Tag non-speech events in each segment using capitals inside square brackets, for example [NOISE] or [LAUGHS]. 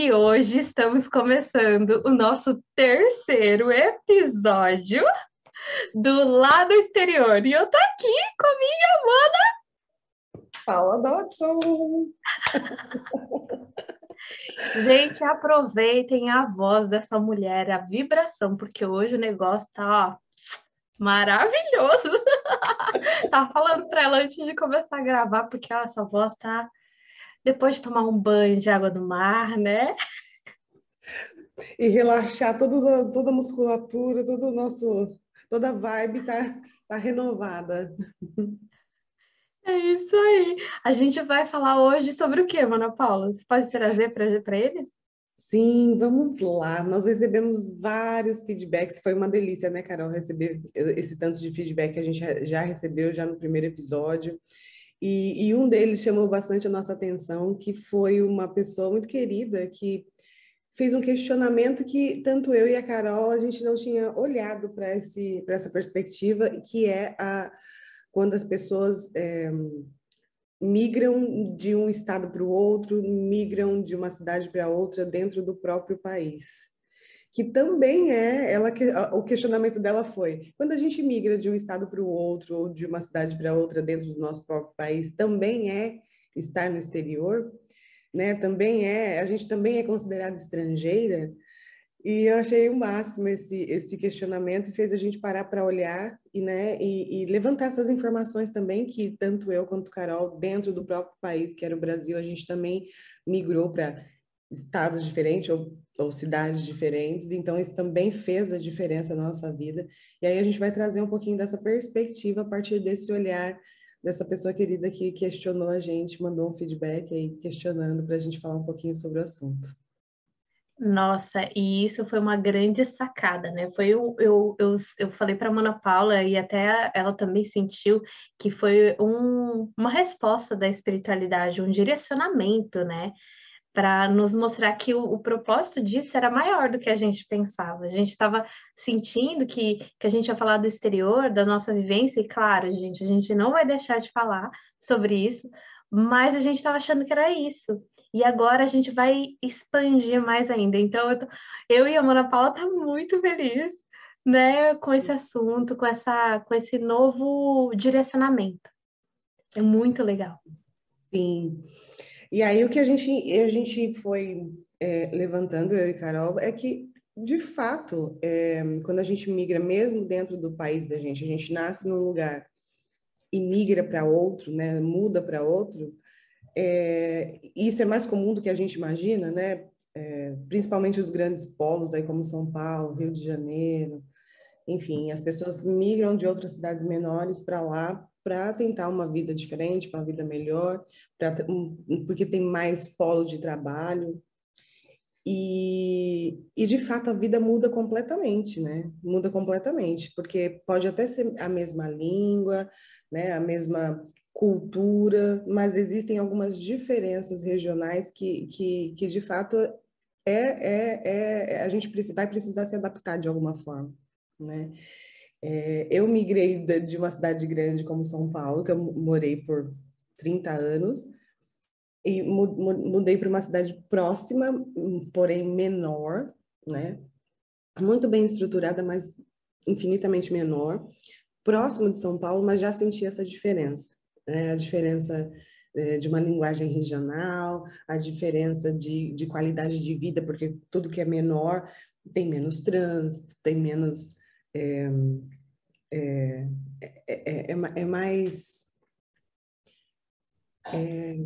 E hoje estamos começando o nosso terceiro episódio do lado exterior. E eu tô aqui com a minha mana. Fala, Dodson! [LAUGHS] Gente, aproveitem a voz dessa mulher, a vibração, porque hoje o negócio tá ó, maravilhoso. [LAUGHS] Tava falando para ela antes de começar a gravar, porque ó, essa voz tá depois de tomar um banho de água do mar, né? E relaxar toda, toda a musculatura, todo o nosso, toda a vibe tá, tá renovada. É isso aí. A gente vai falar hoje sobre o que, Mana Paula? Você pode trazer para eles? Sim, vamos lá. Nós recebemos vários feedbacks. Foi uma delícia, né, Carol, receber esse tanto de feedback que a gente já recebeu já no primeiro episódio. E, e, um deles chamou bastante a nossa atenção, que foi uma pessoa muito querida que fez um questionamento que tanto eu e a Carol a gente não tinha olhado para essa perspectiva, que é a quando as pessoas é, migram de um estado para o outro, migram de uma cidade para outra dentro do próprio país que também é ela que o questionamento dela foi quando a gente migra de um estado para o outro ou de uma cidade para outra dentro do nosso próprio país também é estar no exterior né? Também é a gente também é considerada estrangeira e eu achei o máximo esse esse questionamento e fez a gente parar para olhar e né e, e levantar essas informações também que tanto eu quanto Carol dentro do próprio país que era o Brasil a gente também migrou para estados diferentes ou, ou, cidades diferentes, então isso também fez a diferença na nossa vida. E aí a gente vai trazer um pouquinho dessa perspectiva a partir desse olhar dessa pessoa querida que questionou a gente, mandou um feedback aí questionando para a gente falar um pouquinho sobre o assunto. Nossa, e isso foi uma grande sacada, né? Foi eu, eu, eu, eu falei para a Mana Paula e até ela também sentiu que foi um, uma resposta da espiritualidade, um direcionamento, né? Para nos mostrar que o, o, propósito disso era maior do que a gente pensava. A gente estava sentindo que, que a gente ia falar do exterior, da nossa vivência, e claro, gente, a gente não vai deixar de falar sobre isso, mas a gente estava achando que era isso. E agora a gente vai expandir mais ainda. Então, eu, tô, eu e a Mona Paula tá muito feliz, né, com esse assunto, com essa, com esse novo direcionamento. É muito legal. Sim. E aí o que a gente, a gente foi é, levantando, eu e Carol, é que, de fato, é, quando a gente migra, mesmo dentro do país da gente, a gente nasce num lugar e migra para outro, né, muda para outro, é, isso é mais comum do que a gente imagina, né? É, principalmente os grandes polos aí como São Paulo, Rio de Janeiro, enfim, as pessoas migram de outras cidades menores para lá para tentar uma vida diferente, uma vida melhor, pra, porque tem mais polo de trabalho. E, e, de fato, a vida muda completamente, né? Muda completamente, porque pode até ser a mesma língua, né? a mesma cultura, mas existem algumas diferenças regionais que, que, que de fato, é, é, é, a gente vai precisar se adaptar de alguma forma, né? É, eu migrei de uma cidade grande como São Paulo, que eu morei por 30 anos, e mudei para uma cidade próxima, porém menor, né? Muito bem estruturada, mas infinitamente menor, próximo de São Paulo, mas já senti essa diferença, né? A diferença é, de uma linguagem regional, a diferença de, de qualidade de vida, porque tudo que é menor tem menos trânsito, tem menos é, é, é, é, mais.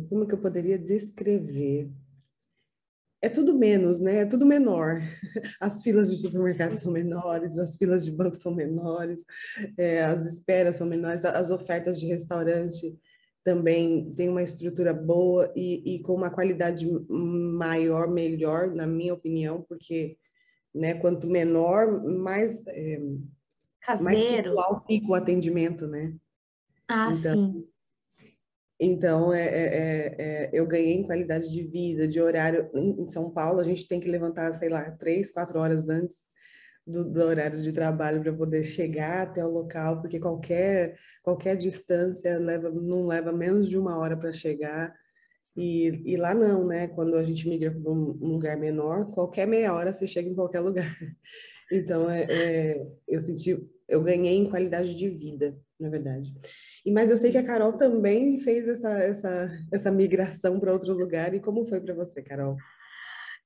como que eu poderia descrever? É tudo menos, né? É tudo menor. [LAUGHS] As filas de supermercado são menores, as filas de banco são menores, as esperas são menores, as ofertas de restaurante também tem uma estrutura boa e, e, com uma qualidade maior, melhor, na minha opinião, porque né? Quanto menor, mais, é, mais pessoal fica o atendimento, né? Ah, então, sim. Então, é, é, é, é, eu ganhei em qualidade de vida, de horário. Em São Paulo, a gente tem que levantar, sei lá, três, quatro horas antes do, do horário de trabalho para poder chegar até o local, porque qualquer, qualquer distância leva, não leva menos de uma hora para chegar. E, e lá não, né? Quando a gente migra para um lugar menor, qualquer meia hora você chega em qualquer lugar. [LAUGHS] Então, é, é, eu senti, eu ganhei em qualidade de vida, na verdade. E mas eu sei que a Carol também fez essa essa essa migração para outro lugar. E como foi para você, Carol?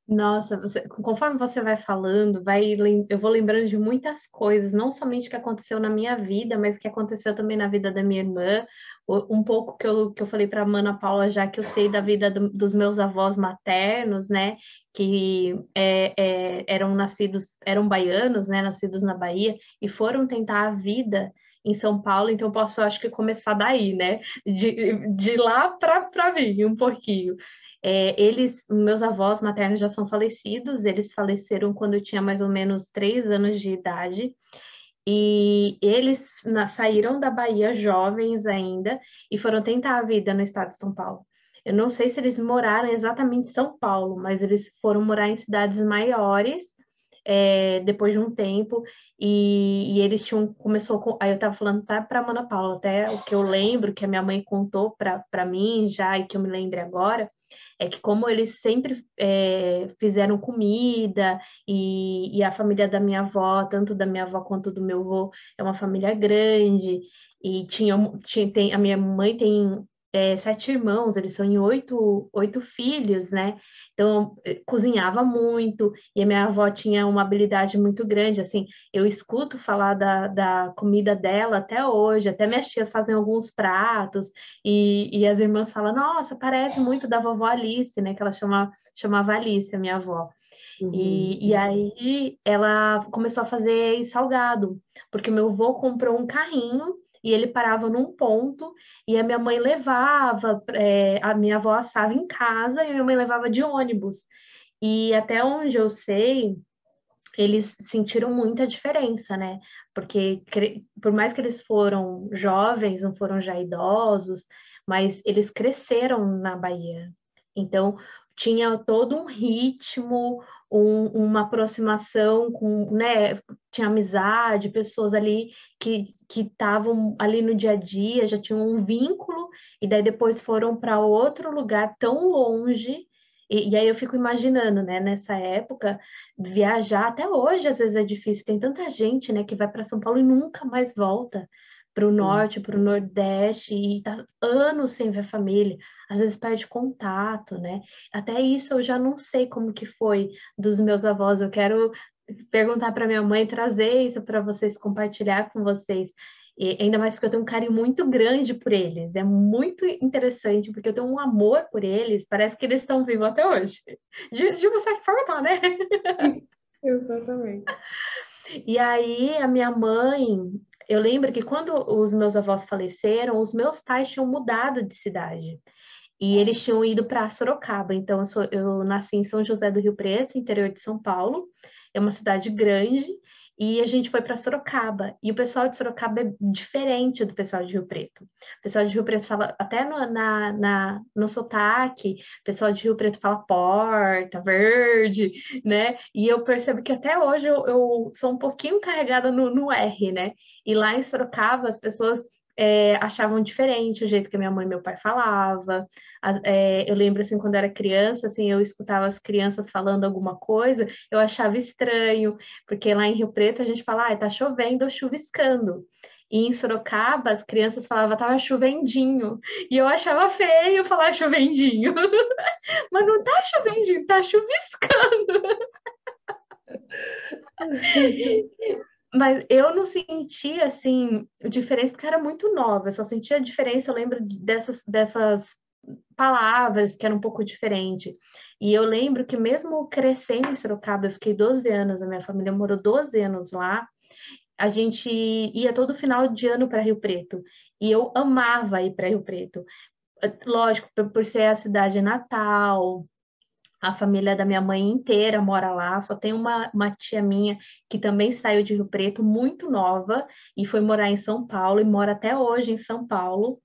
Nossa, você, conforme você vai falando, vai, eu vou lembrando de muitas coisas, não somente que aconteceu na minha vida, mas que aconteceu também na vida da minha irmã. Um pouco que eu, que eu falei para a Ana Paula, já que eu sei da vida do, dos meus avós maternos, né, que é, é, eram nascidos, eram baianos, né, nascidos na Bahia, e foram tentar a vida em São Paulo, então eu posso, acho que, começar daí, né, de, de lá para vir um pouquinho. É, eles, meus avós maternos já são falecidos, eles faleceram quando eu tinha mais ou menos três anos de idade. E eles na, saíram da Bahia jovens ainda e foram tentar a vida no estado de São Paulo. Eu não sei se eles moraram exatamente em São Paulo, mas eles foram morar em cidades maiores é, depois de um tempo e, e, eles tinham começou com, aí eu estava falando até para Ana Paula até o que eu lembro que a minha mãe contou para mim já e que eu me lembre agora é que como eles sempre é, fizeram comida e, e, a família da minha avó, tanto da minha avó quanto do meu avô, é uma família grande e tinha, tinha tem, a minha mãe tem é, sete irmãos, eles são em oito, oito filhos, né? Então, eh, cozinhava muito, e a minha avó tinha uma habilidade muito grande, assim, eu escuto falar da, da comida dela até hoje, até minhas tias fazem alguns pratos, e, e as irmãs falam, nossa, parece muito da vovó Alice, né? Que ela chama, chamava Alice, a minha avó. Uhum. E, e aí ela começou a fazer salgado, porque meu avô comprou um carrinho e ele parava num ponto e a minha mãe levava, é, a minha avó assava em casa e a minha mãe levava de ônibus. E até onde eu sei, eles sentiram muita diferença, né? Porque por mais que eles foram jovens, não foram já idosos, mas eles cresceram na Bahia. Então, tinha todo um ritmo, um, uma aproximação com, né, tinha amizade, pessoas ali que estavam ali no dia a dia, já tinham um vínculo, e daí depois foram para outro lugar tão longe, e, e, aí eu fico imaginando, né, nessa época, viajar até hoje às vezes é difícil, tem tanta gente, né, que vai para São Paulo e nunca mais volta para o norte, para o nordeste, e está anos sem ver a família, às vezes perde contato, né? Até isso eu já não sei como que foi dos meus avós. Eu quero perguntar para minha mãe, trazer isso para vocês, compartilhar com vocês. E ainda mais porque eu tenho um carinho muito grande por eles. É muito interessante, porque eu tenho um amor por eles. Parece que eles estão vivos até hoje. De, de uma certa forma, né? [LAUGHS] Exatamente. E aí, a minha mãe, eu lembro que quando os meus avós faleceram, os meus pais tinham mudado de cidade. E eles tinham ido para Sorocaba. Então, eu, sou, eu nasci em São José do Rio Preto, interior de São Paulo. É uma cidade grande. E a gente foi para Sorocaba. E o pessoal de Sorocaba é diferente do pessoal de Rio Preto. O pessoal de Rio Preto fala, até no, na, na, no sotaque, o pessoal de Rio Preto fala porta, verde, né? E eu percebo que até hoje eu, eu sou um pouquinho carregada no, no R, né? E lá em Sorocaba, as pessoas é, achavam diferente o jeito que minha mãe e meu pai falava. É, eu lembro assim quando era criança, assim eu escutava as crianças falando alguma coisa, eu achava estranho, porque lá em Rio Preto a gente fala, ah, tá chovendo ou chuviscando. E em Sorocaba, as crianças falavam, tava chovendinho. E eu achava feio falar chovendinho. [LAUGHS] Mas não tá chovendinho, tá chuviscando. [LAUGHS] Mas eu não senti, assim, diferença, porque era muito nova. Eu só sentia diferença, eu lembro dessas, dessas palavras que eram um pouco diferente. E eu lembro que mesmo crescendo em Sorocaba, eu fiquei 12 anos, a minha família morou 12 anos lá, a gente ia todo final de ano para Rio Preto. E eu amava ir para Rio Preto. Lógico, por ser a cidade natal, a família da minha mãe inteira mora lá, só tem uma, uma tia minha que também saiu de Rio Preto, muito nova, e foi morar em São Paulo, e mora até hoje em São Paulo,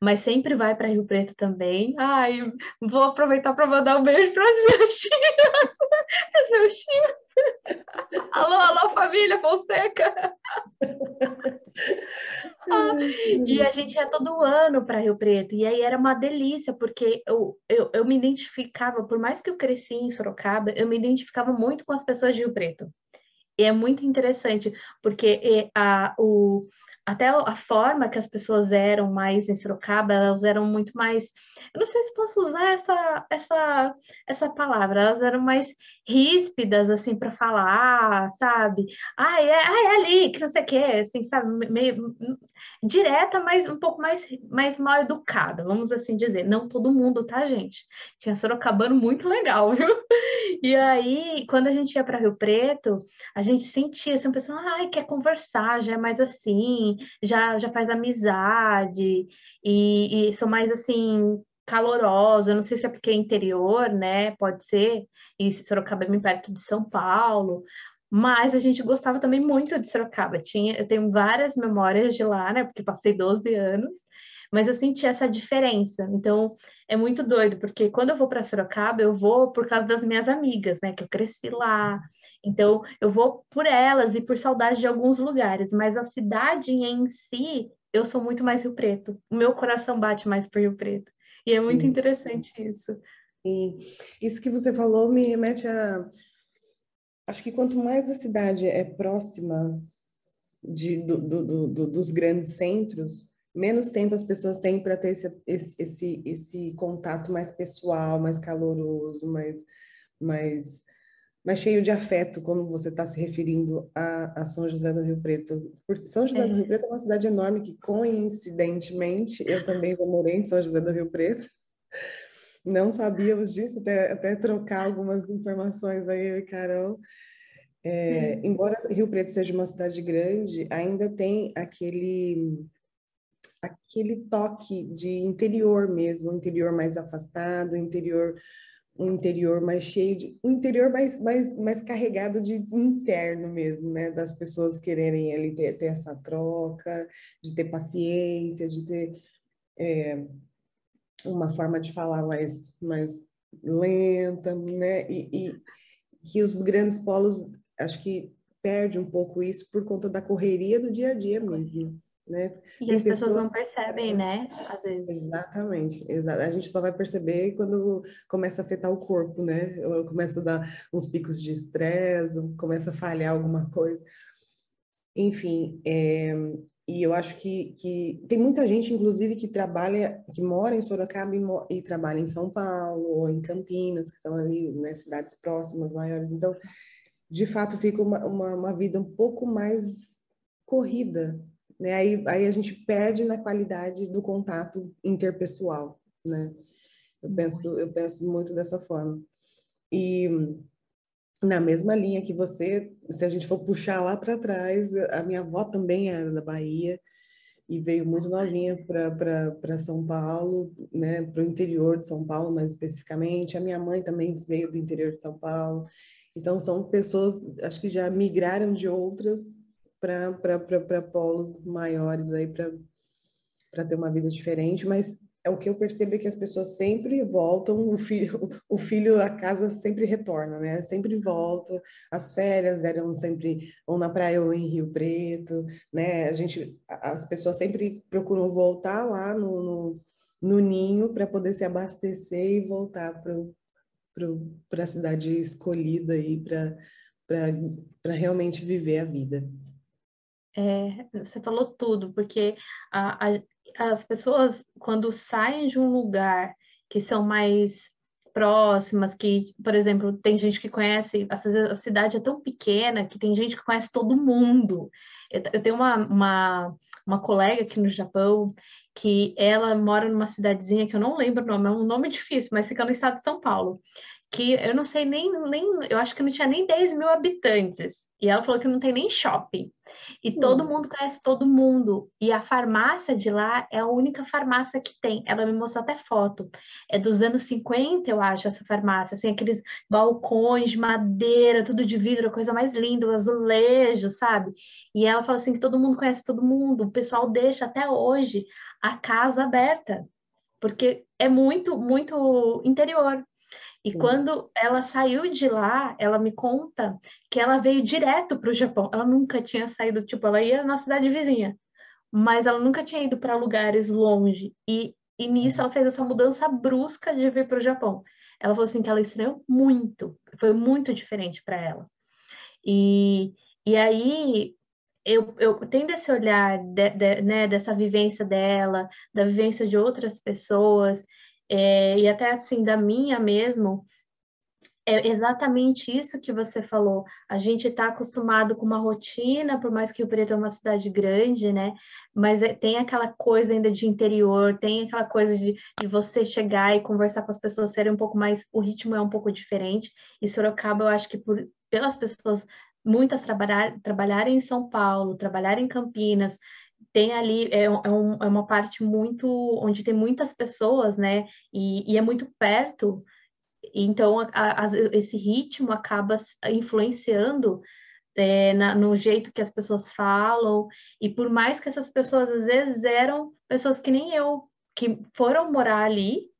mas sempre vai para Rio Preto também. Ai, vou aproveitar para mandar um beijo para as minhas tias, [LAUGHS] para os meus tios. [LAUGHS] alô, alô, família Fonseca! [LAUGHS] ah, E a gente ia todo ano para Rio Preto. E aí era uma delícia, porque eu, eu, eu me identificava, por mais que eu cresci em Sorocaba, eu me identificava muito com as pessoas de Rio Preto. E é muito interessante, porque a, o, até a forma que as pessoas eram mais em Sorocaba, elas eram muito mais, eu não sei se posso usar essa essa essa palavra, elas eram mais ríspidas assim para falar, sabe? Ai, é, é ali, que não sei o que, assim, sabe, meio direta, mas um pouco mais mais mal educada, vamos assim dizer. Não todo mundo, tá, gente? Tinha Sorocabano muito legal, [LAUGHS] viu? E aí, quando a gente ia para Rio Preto, a gente sentia assim, um pessoal, ai, quer conversar, já é mais assim, já, já faz amizade e, e mais assim calorosa, não sei se é porque é interior, né? Pode ser, e Sorocaba é bem perto de São Paulo, mas a gente gostava também muito de Sorocaba. Tinha, eu tenho várias memórias de lá, né? Porque passei 12 anos, mas eu senti essa diferença. Então, é muito doido, porque quando eu vou para Sorocaba, eu vou por causa das minhas amigas, né? Que eu cresci lá, então, eu vou por elas e por saudade de alguns lugares, mas a cidade em si, eu sou muito mais Rio Preto. O meu coração bate mais por Rio Preto. E é muito Sim. interessante isso. Sim. Isso que você falou me remete a. Acho que quanto mais a cidade é próxima de, do, do, do, dos grandes centros, menos tempo as pessoas têm para ter esse, esse, esse, esse contato mais pessoal, mais caloroso, mais, mais mas cheio de afeto, como você está se referindo a, a, São José do Rio Preto. Porque São José é. do Rio Preto é uma cidade enorme que, coincidentemente, eu também já morei em São José do Rio Preto. Não sabíamos disso, até, até trocar algumas informações aí, eu e Carol. É, embora Rio Preto seja uma cidade grande, ainda tem aquele aquele toque de interior mesmo, interior mais afastado, interior um interior mais cheio de um interior mais, mais, mais carregado de interno mesmo, né? Das pessoas quererem ali ter, ter essa troca, de ter paciência, de ter é, uma forma de falar mais, mais lenta, né? E, e que os grandes polos acho que perde um pouco isso por conta da correria do dia a dia mesmo né? E Tem as pessoas, pessoas não percebem, né? Às vezes. Exatamente, a gente só vai perceber quando começa a afetar o corpo, né? Eu começo a dar uns picos de estresse, começa a falhar alguma coisa. Enfim, é, e eu acho que, que tem muita gente, inclusive, que trabalha, que mora em Sorocaba e, e trabalha em São Paulo ou em Campinas, que são ali, né, cidades próximas, maiores. Então, de fato, fica uma, uma, uma vida um pouco mais corrida, né? Aí, aí a gente perde na qualidade do contato interpessoal, né? Eu penso, eu penso muito dessa forma. E na mesma linha que você, se a gente for puxar lá para trás, a minha avó também era da Bahia e veio muito novinha para São Paulo, né, para o interior de São Paulo mais especificamente. A minha mãe também veio do interior de São Paulo. Então são pessoas, acho que já migraram de outras para polos maiores aí para ter uma vida diferente, mas é o que eu percebo é que as pessoas sempre voltam, o filho, o filho a casa sempre retorna, né? Sempre volta, as férias eram sempre ou na praia ou em Rio Preto, né? A gente, as pessoas sempre procuram voltar lá no, no, no ninho para poder se abastecer e voltar para a cidade escolhida aí para realmente viver a vida. É, você falou tudo, porque a, a, as pessoas, quando saem de um lugar que são mais próximas, que, por exemplo, tem gente que conhece, a cidade é tão pequena que tem gente que conhece todo mundo. Eu, eu tenho uma, uma, uma colega aqui no Japão que ela mora numa cidadezinha que eu não lembro o nome, é um nome difícil, mas fica no estado de São Paulo, que eu não sei nem, nem eu acho que não tinha nem 10 mil habitantes. E ela falou que não tem nem shopping. E hum. todo mundo conhece todo mundo. E a farmácia de lá é a única farmácia que tem. Ela me mostrou até foto. É dos anos 50, eu acho, essa farmácia. Assim, aqueles balcões de madeira, tudo de vidro, a coisa mais linda, o azulejo, sabe? E ela falou assim que todo mundo conhece todo mundo. O pessoal deixa até hoje a casa aberta. Porque é muito, muito interior. E Sim. quando ela saiu de lá, ela me conta que ela veio direto para o Japão. Ela nunca tinha saído, tipo, ela ia na cidade vizinha. mas ela nunca tinha ido para lugares longe. E, e nisso ela fez essa mudança brusca de vir para o Japão. Ela falou assim que ela estranhou muito, foi muito diferente para ela. E, e aí eu, eu tendo esse olhar de, de, né, dessa vivência dela, da vivência de outras pessoas, é, e até assim da minha mesmo, é exatamente isso que você falou. A gente está acostumado com uma rotina, por mais que o Preto é uma cidade grande, né? Mas é, tem aquela coisa ainda de interior, tem aquela coisa de, de você chegar e conversar com as pessoas, serem um pouco mais. O ritmo é um pouco diferente. E Sorocaba, eu acho que por, pelas pessoas, muitas trabalhar, trabalharem em São Paulo, trabalharem em Campinas, tem ali é, é, um, é, uma parte muito onde tem muitas pessoas, né? E, e é muito perto. Então, a, a, esse ritmo acaba influenciando é, na, no jeito que as pessoas falam, e por mais que essas pessoas às vezes eram pessoas que nem eu, que foram morar ali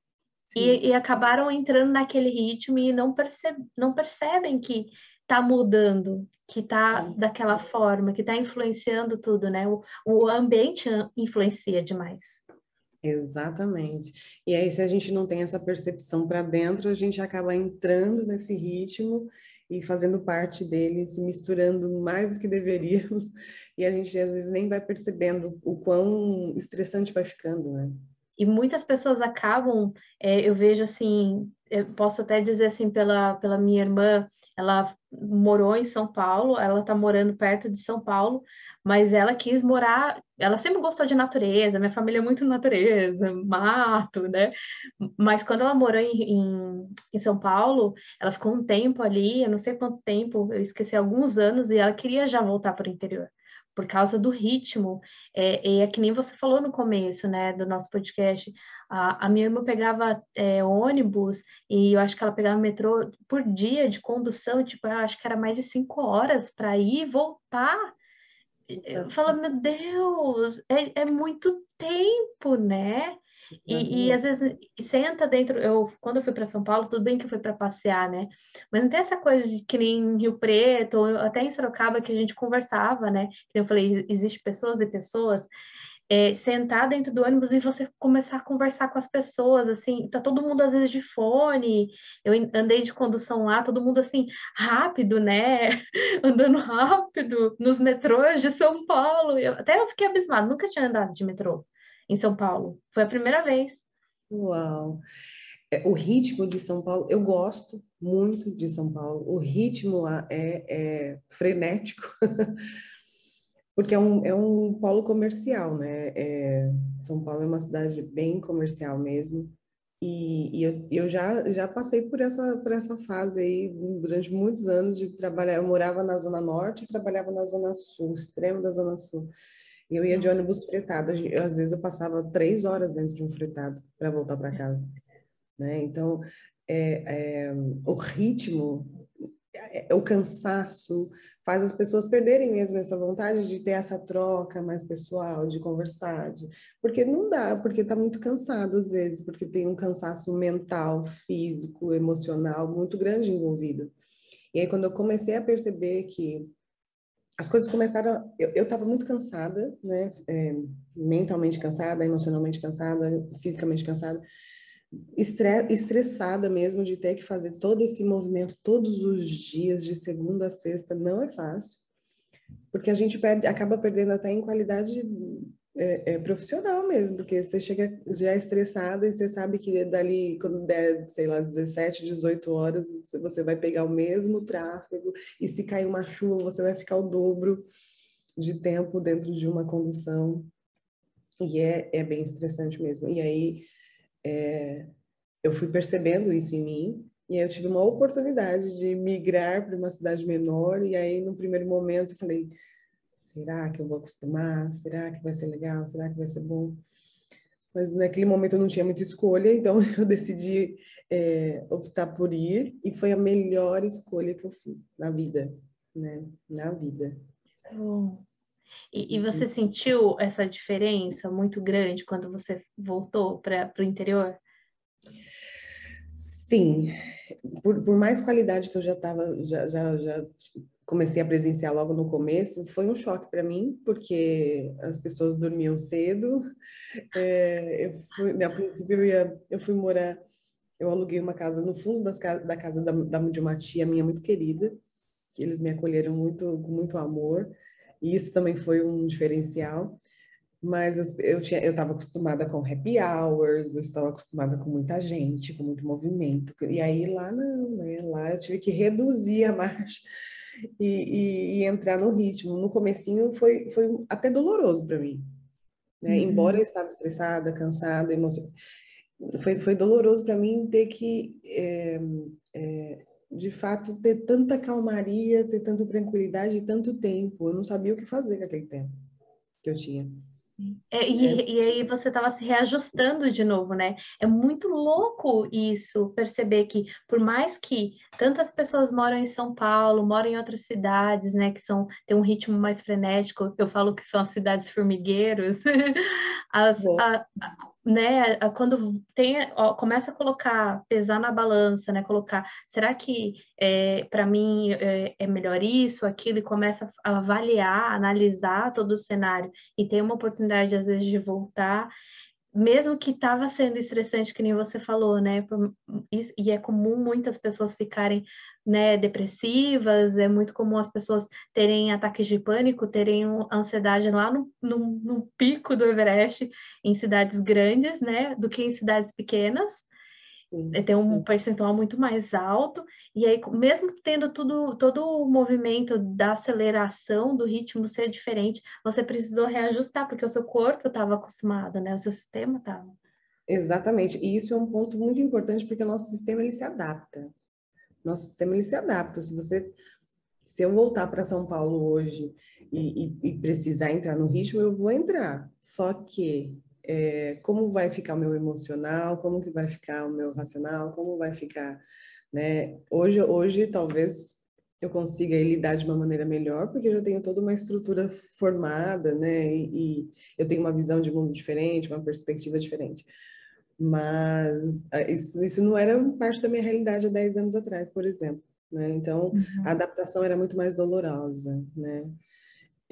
e, e, acabaram entrando naquele ritmo e não, perceb não percebem que está mudando, que está daquela forma, que está influenciando tudo, né? O, o ambiente influencia demais. Exatamente. E aí, se a gente não tem essa percepção para dentro, a gente acaba entrando nesse ritmo e fazendo parte dele, se misturando mais do que deveríamos, [LAUGHS] e a gente às vezes nem vai percebendo o quão estressante vai ficando, né? E muitas pessoas acabam, é, eu vejo assim, eu posso até dizer assim pela, pela minha irmã, ela morou em São Paulo, ela está morando perto de São Paulo, mas ela quis morar, ela sempre gostou de natureza, minha família é muito natureza, mato, né? Mas quando ela morou em, em, em, São Paulo, ela ficou um tempo ali, eu não sei quanto tempo, eu esqueci alguns anos, e ela queria já voltar para o interior por causa do ritmo. É, é que nem você falou no começo, né, do nosso podcast. A, a minha irmã pegava é, ônibus e eu acho que ela pegava metrô por dia de condução, tipo, eu acho que era mais de cinco horas para ir e voltar. Eu falo, meu Deus, é, é muito tempo, né? E, e, às vezes senta dentro. Eu quando eu fui para São Paulo, tudo bem que eu fui para passear, né? Mas não tem essa coisa de que nem em Rio Preto ou até em Sorocaba que a gente conversava, né? Que eu falei, existe pessoas e pessoas. É, sentar dentro do ônibus e você começar a conversar com as pessoas, assim, tá todo mundo às vezes de fone, eu andei de condução lá, todo mundo assim, rápido, né, [LAUGHS] andando rápido, nos metrôs de São Paulo, eu, até eu fiquei abismado, nunca tinha andado de metrô, em São Paulo. Foi a primeira vez. Uau! É, o ritmo de São Paulo, eu gosto muito de São Paulo. O ritmo lá é, é frenético, [LAUGHS] porque é um, é um polo comercial, né? É, São Paulo é uma cidade bem comercial mesmo. E, e eu, eu já, já passei por essa, por essa fase aí durante muitos anos de trabalhar. Eu morava na Zona Norte e trabalhava na Zona Sul, extremo da Zona Sul. Eu ia de ônibus fretado. Às vezes eu passava três horas dentro de um fretado para voltar para casa. Né? Então, é, é, o ritmo, é, o cansaço faz as pessoas perderem mesmo essa vontade de ter essa troca mais pessoal, de conversar, de... porque não dá, porque está muito cansado às vezes, porque tem um cansaço mental, físico, emocional muito grande envolvido. E aí quando eu comecei a perceber que as coisas começaram. Eu estava muito cansada, né? É, mentalmente cansada, emocionalmente cansada, fisicamente cansada, estre estressada mesmo de ter que fazer todo esse movimento todos os dias, de segunda a sexta. Não é fácil, porque a gente perde, acaba perdendo até em qualidade é, é, profissional mesmo, porque você chega já estressada e você sabe que dali, quando der, sei lá, 17, 18 horas, você vai pegar o mesmo tráfego e se cair uma chuva, você vai ficar o dobro de tempo dentro de uma condução. E é, é bem estressante mesmo. E aí é, eu fui percebendo isso em mim, e aí eu tive uma oportunidade de migrar para uma cidade menor, e aí no primeiro momento eu falei será que eu vou acostumar? Será que vai ser legal? Será que vai ser bom? Mas naquele momento eu não tinha muita escolha, [LAUGHS] então eu decidi é, optar por ir e foi a melhor escolha que eu fiz na vida, né? Na vida. Oh. E, e, você sentiu essa diferença muito grande quando você voltou para o interior? Sim, por, por, mais qualidade que eu já estava, já, já, já comecei a presenciar logo no começo, foi um choque para mim, porque as pessoas dormiam cedo. [LAUGHS] É, eu fui, a princípio, eu, ia, eu fui morar, eu aluguei uma casa no fundo das, da casa da, da, de uma tia minha muito querida, que eles me acolheram muito, com muito amor, e isso também foi um diferencial. Mas eu estava acostumada com happy hours, eu estava acostumada com muita gente, com muito movimento. E aí lá não, né? Lá eu tive que reduzir a [LAUGHS] marcha e, e, e entrar no ritmo. No comecinho foi, foi até doloroso para mim. Né? Uhum. Embora eu estava estressada, cansada, emocionada, foi, foi doloroso para mim ter que, é, é, de fato, ter tanta calmaria, ter tanta tranquilidade e tanto tempo. Eu não sabia o que fazer com aquele tempo que eu tinha. É, e, é. e, aí você estava se reajustando de novo, né? É muito louco isso, perceber que por mais que tantas pessoas moram em São Paulo, moram em outras cidades, né, que são tem um ritmo mais frenético, eu falo que são as cidades formigueiros, [LAUGHS] as, a, né, quando tem, ó, começa a colocar, pesar na balança, né, colocar, será que é, para mim é, é, melhor isso, aquilo, e começa a avaliar, analisar todo o cenário e tem uma oportunidade às vezes de voltar, mesmo que estava sendo estressante, que nem você falou, né? e é comum muitas pessoas ficarem né, depressivas, é muito comum as pessoas terem ataques de pânico, terem ansiedade lá no, no, no pico do Everest, em cidades grandes, né? Do que em cidades pequenas. Sim, tem um sim. percentual muito mais alto, e aí, mesmo tendo tudo, todo o movimento da aceleração do ritmo ser diferente, você precisou reajustar, porque o seu corpo estava acostumado, né? O seu sistema estava. Exatamente, e isso é um ponto muito importante, porque o nosso sistema ele se adapta. Nosso sistema ele se adapta. Se você, se eu voltar para São Paulo hoje e, e, e precisar entrar no ritmo, eu vou entrar. Só que é, como vai ficar o meu emocional, como que vai ficar o meu racional, como vai ficar, né? Hoje, hoje talvez eu consiga lidar de uma maneira melhor, porque eu já tenho toda uma estrutura formada, né? E, e, eu tenho uma visão de mundo diferente, uma perspectiva diferente. Mas isso, isso não era parte da minha realidade há 10 anos atrás, por exemplo. Né? Então, uhum. a adaptação era muito mais dolorosa, né?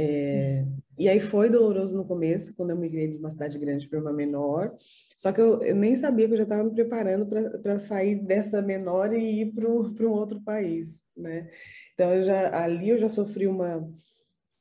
É, e aí foi doloroso no começo, quando eu migrei de uma cidade grande para uma menor. Só que eu, eu, nem sabia que eu já estava me preparando para sair dessa menor e ir para um outro país, né? Então, eu já, ali eu já sofri uma,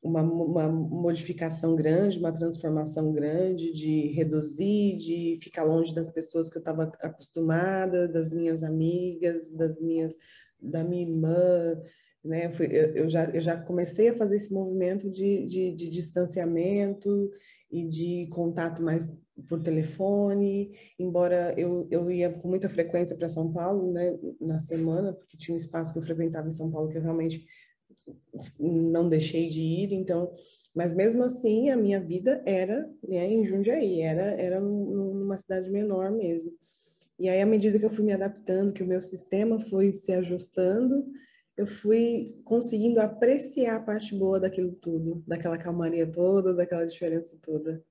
uma, uma modificação grande, uma transformação grande de reduzir, de ficar longe das pessoas que eu estava acostumada, das minhas amigas, das minhas, da minha irmã, né? Eu, fui, eu, eu, já, eu já comecei a fazer esse movimento de, de, de distanciamento e de contato mais por telefone, embora eu, eu ia com muita frequência para São Paulo, né, na semana, porque tinha um espaço que eu frequentava em São Paulo que eu realmente não deixei de ir, então, mas mesmo assim a minha vida era né, em Jundiaí, era, era numa cidade menor mesmo. E aí, à medida que eu fui me adaptando, que o meu sistema foi se ajustando, eu fui conseguindo apreciar a parte boa daquilo tudo, daquela calmaria toda, daquela diferença toda.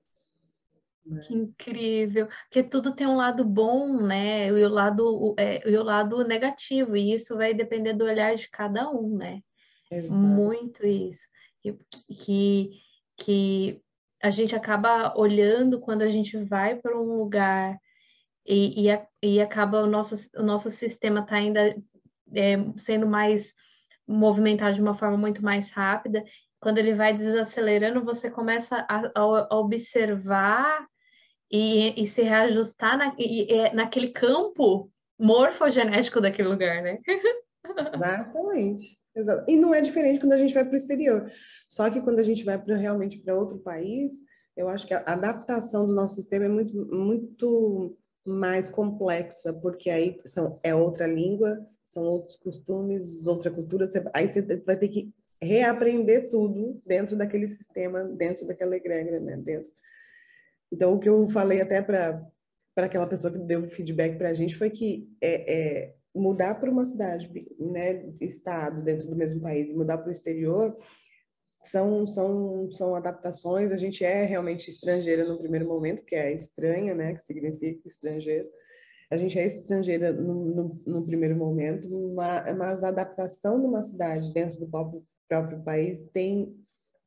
Né? Que incrível, porque tudo tem um lado bom, né? E o lado, é, e o lado negativo, e isso vai depender do olhar de cada um, né? Exato. Muito isso. Que, que, que a gente acaba olhando quando a gente vai para um lugar e, e, e, acaba o nosso, o nosso sistema está ainda é, sendo mais movimentado de uma forma muito mais rápida. Quando ele vai desacelerando, você começa a, a observar e, e, se reajustar na, e, e, naquele campo morfogenético daquele lugar, né? [LAUGHS] Exatamente. Exato. E não é diferente quando a gente vai para o exterior. Só que quando a gente vai pra, realmente para outro país, eu acho que a adaptação do nosso sistema é muito, muito mais complexa, porque aí são, é outra língua, são outros costumes, outra cultura. Você, aí você vai ter que reaprender tudo dentro daquele sistema, dentro daquela egrégora, né? Dentro. Então, o que eu falei até para aquela pessoa que deu feedback para a gente foi que é, é mudar para uma cidade, né, estado dentro do mesmo país e mudar para o exterior são, são, são adaptações. A gente é realmente estrangeira no primeiro momento, que é estranha, né, que significa estrangeiro. A gente é estrangeira no, no, no primeiro momento, mas a adaptação numa cidade dentro do próprio, próprio país tem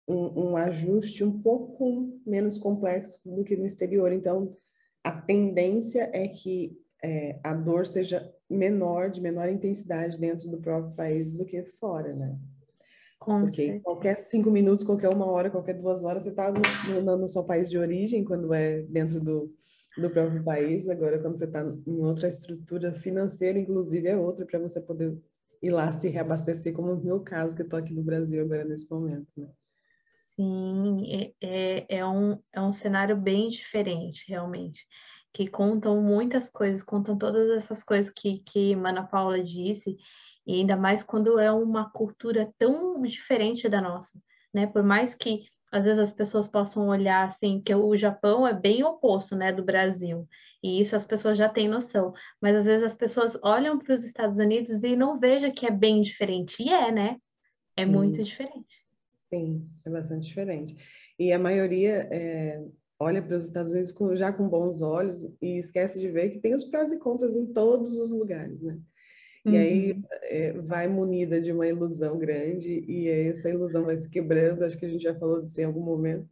um, um ajuste um pouco menos complexo do que no exterior. Então, a tendência é que é, a dor seja menor, de menor intensidade dentro do próprio país do que fora, né? Com Porque certeza. qualquer cinco minutos, qualquer uma hora, qualquer duas horas, você está no, no, no, seu país de origem, quando é dentro do, do próprio país. Agora, quando você está em outra estrutura financeira, inclusive, é outra para você poder ir lá se reabastecer, como no meu caso, que estou aqui no Brasil agora nesse momento, né? Sim, é, é, é, um, é um cenário bem diferente, realmente, que contam muitas coisas, contam todas essas coisas que, que Mana Paula disse, e ainda mais quando é uma cultura tão diferente da nossa, né? Por mais que às vezes as pessoas possam olhar assim, que o Japão é bem oposto, né, do Brasil, e isso as pessoas já têm noção, mas às vezes as pessoas olham para os Estados Unidos e não vejam que é bem diferente, e é, né? É Sim. muito diferente. Sim, é bastante diferente. E a maioria é, olha para os Estados Unidos com, já com bons olhos e esquece de ver que tem os prós e contras em todos os lugares, né? E uhum. aí é, vai munida de uma ilusão grande e essa ilusão vai se quebrando, acho que a gente já falou disso em algum momento.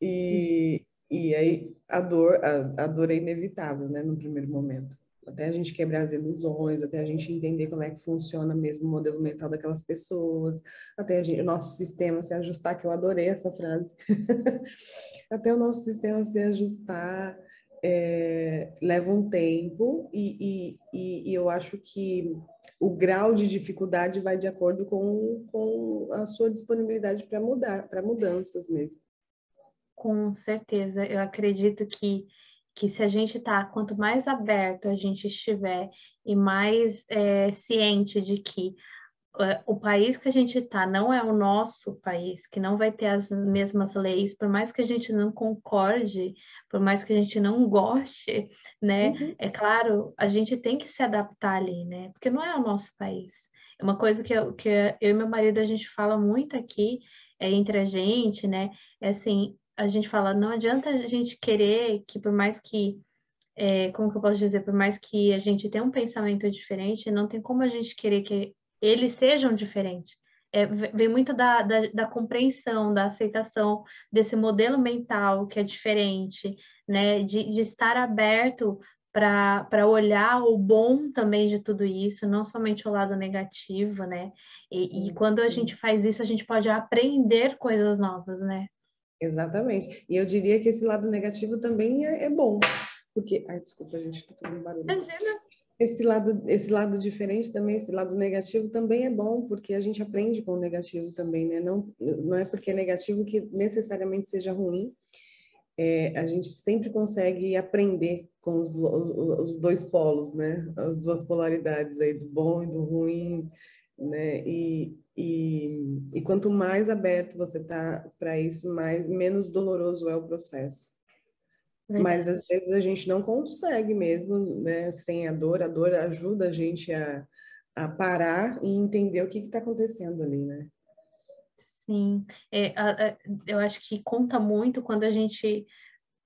E, uhum. e aí a dor, a, a dor é inevitável, né, no primeiro momento. Até a gente quebrar as ilusões, até a gente entender como é que funciona mesmo o modelo mental daquelas pessoas, até gente, o nosso sistema se ajustar, que eu adorei essa frase, [LAUGHS] até o nosso sistema se ajustar, é, leva um tempo e, e, e, eu acho que o grau de dificuldade vai de acordo com, com a sua disponibilidade para mudar, para mudanças mesmo. Com certeza, eu acredito que que se a gente tá, quanto mais aberto a gente estiver e mais é, ciente de que o país que a gente está não é o nosso país, que não vai ter as mesmas leis, por mais que a gente não concorde, por mais que a gente não goste, né? Uhum. É claro, a gente tem que se adaptar ali, né? Porque não é o nosso país. É uma coisa que eu, que eu e meu marido a gente fala muito aqui, é entre a gente, né? É assim, a gente fala, não adianta a gente querer que por mais que é, como que eu posso dizer, por mais que a gente tenha um pensamento diferente, não tem como a gente querer que eles sejam diferentes. É, vem muito da, da, da, compreensão, da aceitação desse modelo mental que é diferente, né? De, de estar aberto para olhar o bom também de tudo isso, não somente o lado negativo, né? E, e quando a gente faz isso, a gente pode aprender coisas novas, né? Exatamente. E eu diria que esse lado negativo também é, é bom. Porque. Ai, desculpa, a gente está fazendo barulho. Imagina esse lado, esse lado diferente também, esse lado negativo também é bom, porque a gente aprende com o negativo também, né? Não, não é porque é negativo que necessariamente seja ruim. É, a gente sempre consegue aprender com os, os, dois polos, né? As duas polaridades aí, do bom e do ruim, né? E, e, e quanto mais aberto você tá para isso, mais menos doloroso é o processo. Mas às vezes a gente não consegue mesmo, né? Sem a dor, a dor ajuda a gente a, a parar e entender o que está acontecendo ali, né? Sim, é, a, a, eu acho que conta muito quando a gente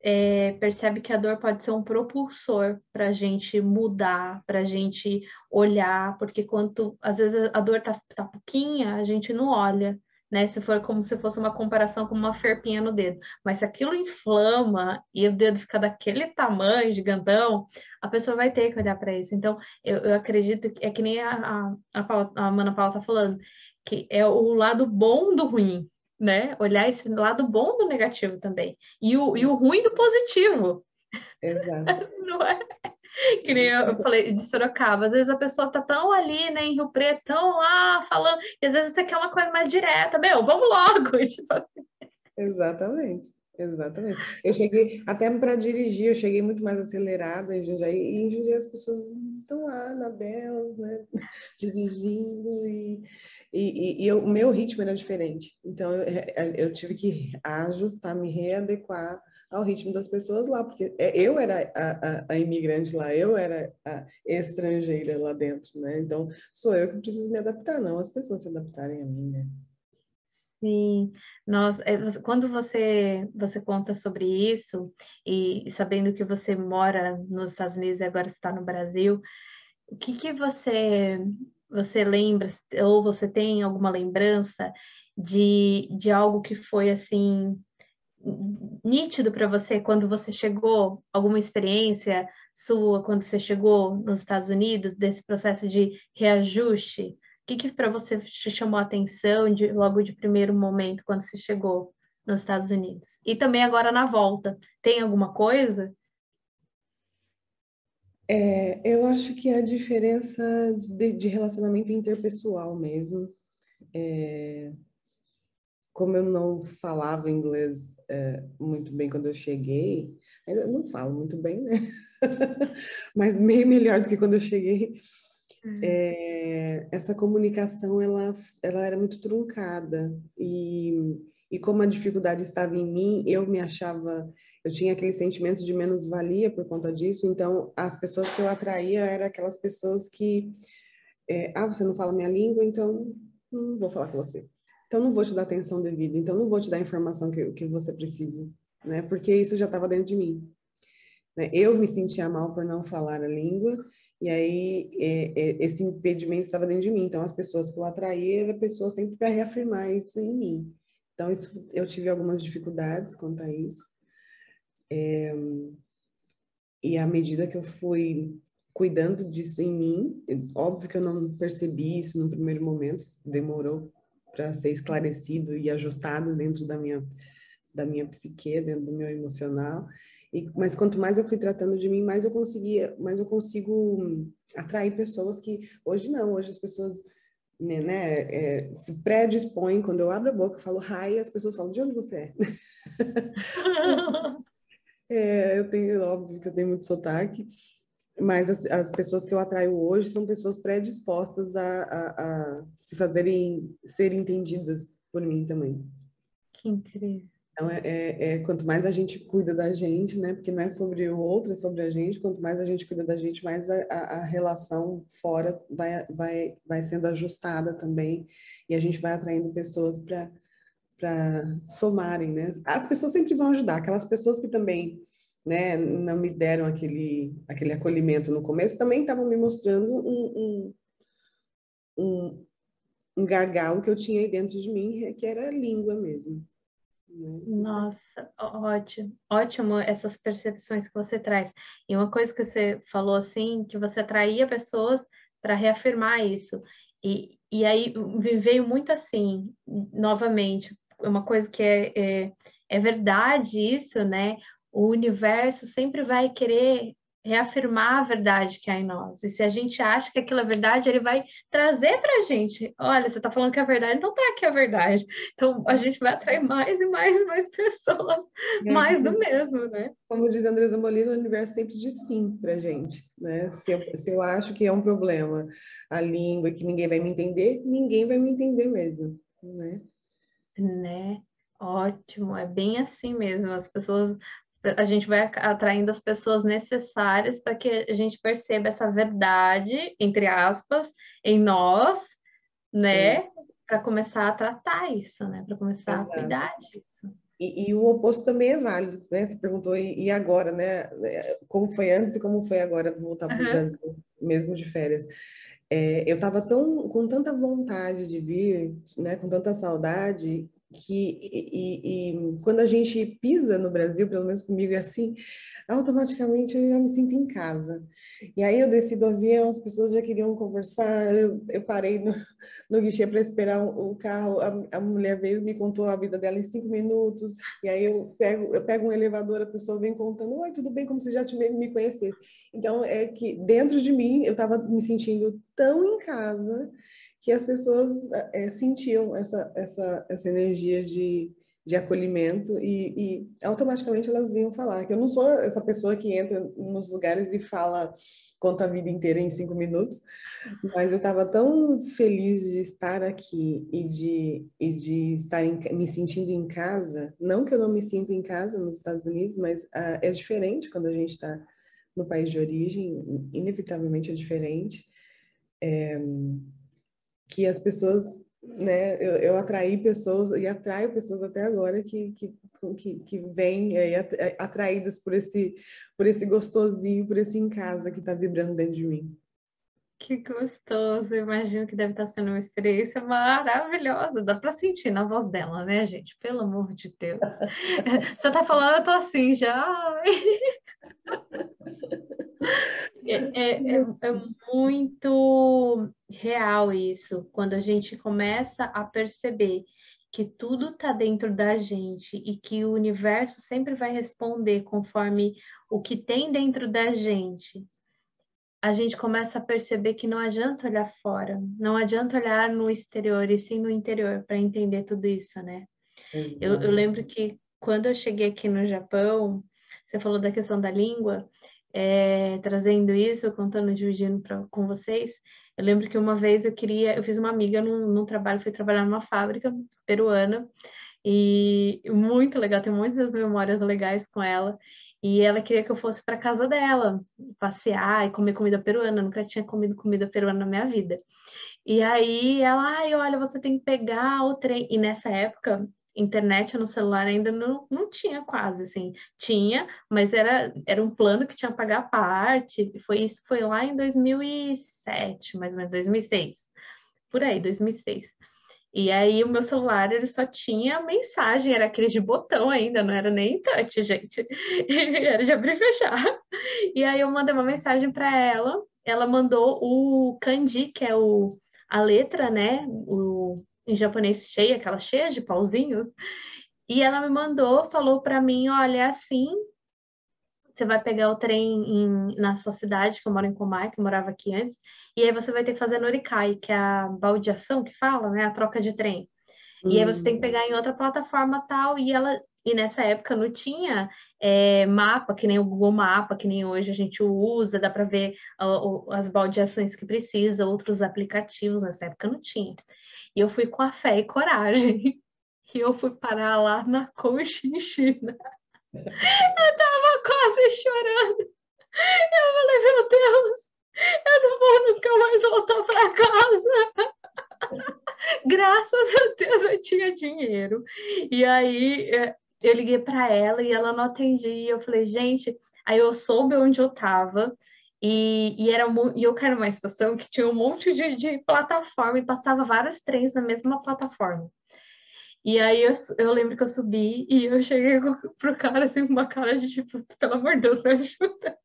é, percebe que a dor pode ser um propulsor para a gente mudar, para a gente olhar, porque quanto às vezes a dor tá, tá pouquinha, a gente não olha, né? Se for como se fosse uma comparação com uma ferpinha no dedo. Mas se aquilo inflama e o dedo fica daquele tamanho, gigantão, a pessoa vai ter que olhar para isso. Então, eu, eu, acredito que é que nem a, a, a, Paula, a Mana Paula tá falando, que é o lado bom do ruim, né? Olhar esse lado bom do negativo também. E o, e o ruim do positivo. Exato. [LAUGHS] Não é? [LAUGHS] Que nem eu falei de Sorocaba, às vezes a pessoa tá tão ali, né, em Rio Preto, tão lá falando, e às vezes você quer uma coisa mais direta, meu, vamos logo, [LAUGHS] tipo assim. Exatamente. Exatamente. Eu cheguei, até para dirigir, eu cheguei muito mais acelerada em Jundiaí, e em Jundiaí as pessoas estão lá na delas, né, [LAUGHS] dirigindo, e, e, e, e o meu ritmo era diferente. Então, eu, eu tive que ajustar, me readequar ao ritmo das pessoas lá, porque é, eu era a, a, a, imigrante lá, eu era a estrangeira lá dentro, né? Então, sou eu que preciso me adaptar, não as pessoas se adaptarem a mim, né? Sim, nós, é, quando você, você conta sobre isso, e sabendo que você mora nos Estados Unidos e agora está no Brasil, o que, que você você lembra, ou você tem alguma lembrança de, de algo que foi assim nítido para você quando você chegou, alguma experiência sua quando você chegou nos Estados Unidos, desse processo de reajuste? O que, que para você te chamou a atenção de, logo de primeiro momento quando você chegou nos Estados Unidos? E também agora na volta, tem alguma coisa? É, eu acho que a diferença de, de relacionamento interpessoal mesmo. É, como eu não falava inglês é, muito bem quando eu cheguei, ainda não falo muito bem, né? [LAUGHS] Mas meio melhor do que quando eu cheguei. É, essa comunicação ela, ela era muito truncada e, e como a dificuldade estava em mim, eu me achava, eu tinha aquele sentimento de menos-valia por conta disso, então as pessoas que eu atraía eram aquelas pessoas que, é, ah, você não fala minha língua, então não vou falar com você. Então não vou te dar atenção devida, então não vou te dar a informação que, que você precisa, né? Porque isso já estava dentro de mim. Né? Eu me sentia mal por não falar a língua, e aí é, é, esse impedimento estava dentro de mim. Então, as pessoas que eu atraía eram pessoas sempre para reafirmar isso em mim. Então, isso, eu tive algumas dificuldades quanto a isso. É, e à medida que eu fui cuidando disso em mim, óbvio que eu não percebi isso no primeiro momento, demorou para ser esclarecido e ajustado dentro da minha da minha psique, dentro do meu emocional. E, mas quanto mais eu fui tratando de mim, mais eu conseguia, mais eu consigo atrair pessoas que hoje não, hoje as pessoas né, né é, se predispõem quando eu abro a boca, eu falo hi, as pessoas falam de onde você é. [LAUGHS] [LAUGHS] é eu tenho óbvio que eu tenho muito sotaque, mas as, as pessoas que eu atraio hoje são pessoas predispostas a, a, a se fazerem ser entendidas por mim também. Que incrível. Então, é, é, é, quanto mais a gente cuida da gente, né? Porque não é sobre o outro, é sobre a gente. Quanto mais a gente cuida da gente, mais a, a, a relação fora vai, vai, vai sendo ajustada também. E a gente vai atraindo pessoas para para somarem, né? As pessoas sempre vão ajudar. Aquelas pessoas que também, né, não me deram aquele aquele acolhimento no começo, também estavam me mostrando um, um, um, um gargalo que eu tinha aí dentro de mim, que era a língua mesmo. Né? Nossa, ótimo, ótimo essas percepções que você traz. E uma coisa que você falou assim, que você atraía pessoas para reafirmar isso. E, e aí veio muito assim, novamente, uma coisa que é, é, é verdade isso, né? O universo sempre vai querer reafirmar a verdade que há em nós. E se a gente acha que aquilo é verdade, ele vai trazer para a gente: olha, você está falando que é verdade, então tá aqui a verdade. Então a gente vai atrair mais e mais e mais [LAUGHS] pessoas, é, mais do mesmo, né? Como diz Andresa Molina, o universo sempre diz sim para a gente. Né? Se eu, se eu acho que é um problema a língua, que ninguém vai me entender, ninguém vai me entender mesmo. Né? Né? Ótimo, é bem assim mesmo. As pessoas a gente vai atraindo as pessoas necessárias para que a gente perceba essa verdade, entre aspas, em nós, né? Para começar a tratar isso, né? Para começar Exato. a cuidar disso. E, e, o oposto também é válido, né? Você perguntou, e, agora, né? Como foi antes e como foi agora voltar para o uhum. Brasil, mesmo de férias. É, eu estava tão com tanta vontade de vir, né? Com tanta saudade, que e, e, quando a gente pisa no Brasil, pelo menos comigo é assim, automaticamente eu já me sinto em casa. E aí eu desci do avião, as pessoas já queriam conversar, eu, eu parei no, no guichê para esperar o, carro, a, a, mulher veio me contou a vida dela em cinco minutos, e aí eu pego, eu pego um elevador, a pessoa vem contando, oi, tudo bem, como se já te, me conhecesse. Então é que dentro de mim eu estava me sentindo tão em casa que as pessoas é, sentiam essa, essa, essa energia de, de acolhimento e, e, automaticamente elas vinham falar que eu não sou essa pessoa que entra nos lugares e fala conta a vida inteira em cinco minutos, mas eu estava tão feliz de estar aqui e de, e de estar em, me sentindo em casa, não que eu não me sinta em casa nos Estados Unidos, mas uh, é diferente quando a gente está no país de origem, inevitavelmente é diferente. É, que as pessoas, né, eu, eu atraí pessoas e atraio pessoas até agora que, que, que, que vêm é, atraídas por esse, por esse gostosinho, por esse em casa que está vibrando dentro de mim. Que gostoso, eu imagino que deve estar sendo uma experiência maravilhosa. Dá para sentir na voz dela, né, gente? Pelo amor de Deus. [LAUGHS] Você tá falando, eu tô assim já. [LAUGHS] É, é, é, é, muito real isso, quando a gente começa a perceber que tudo está dentro da gente e que o universo sempre vai responder conforme o que tem dentro da gente a gente começa a perceber que não adianta olhar fora, não adianta olhar no exterior e sim no interior para entender tudo isso, né? Eu, eu, lembro que quando eu cheguei aqui no Japão, você falou da questão da língua, é, trazendo isso, contando, dividindo pra, com vocês. Eu lembro que uma vez eu queria, eu fiz uma amiga num, num trabalho, fui trabalhar numa fábrica peruana, e muito legal, tenho muitas memórias legais com ela. E ela queria que eu fosse para casa dela, passear e comer comida peruana. Eu nunca tinha comido comida peruana na minha vida. E aí ela, ai, olha, você tem que pegar o trem. E nessa época, internet no celular ainda não, não tinha quase, assim. Tinha, mas era, era um plano que tinha que pagar a parte. Foi, isso foi lá em 2007, mais ou menos, 2006. Por aí, 2006. E aí o meu celular ele só tinha mensagem, era aquele de botão ainda, não era nem touch, gente. [LAUGHS] era de abrir e fechar. E aí eu mandei uma mensagem para ela, ela mandou o kanji, que é o, a letra, né? O, em japonês cheia, aquela cheia de pauzinhos. E ela me mandou, falou para mim, olha, é assim você vai pegar o trem em, na sua cidade, que eu moro em Comai, que eu morava aqui antes, e aí você vai ter que fazer Norikai, que é a baldeação que fala, né? A troca de trem. Hum. E aí você tem que pegar em outra plataforma tal, e ela e nessa época não tinha é, mapa, que nem o Google Mapa, que nem hoje a gente usa, dá para ver as baldeações que precisa, outros aplicativos, nessa época não tinha. E eu fui com a fé e coragem. [LAUGHS] E eu fui parar lá na Conchinchina. [LAUGHS] Eu tava quase chorando. Eu falei, meu Deus, eu não vou nunca mais voltar para casa. [LAUGHS] Graças a Deus eu tinha dinheiro. E aí é, eu liguei para ela e ela não atendia. Eu falei, gente, aí eu soube onde eu tava. E, e, era, e eu quero uma estação que tinha um monte de, de plataforma e passava vários trens na mesma plataforma. E aí eu, eu lembro que eu subi e eu cheguei [LAUGHS] pro cara assim com uma cara de tipo, pelo amor de Deus, me ajuda.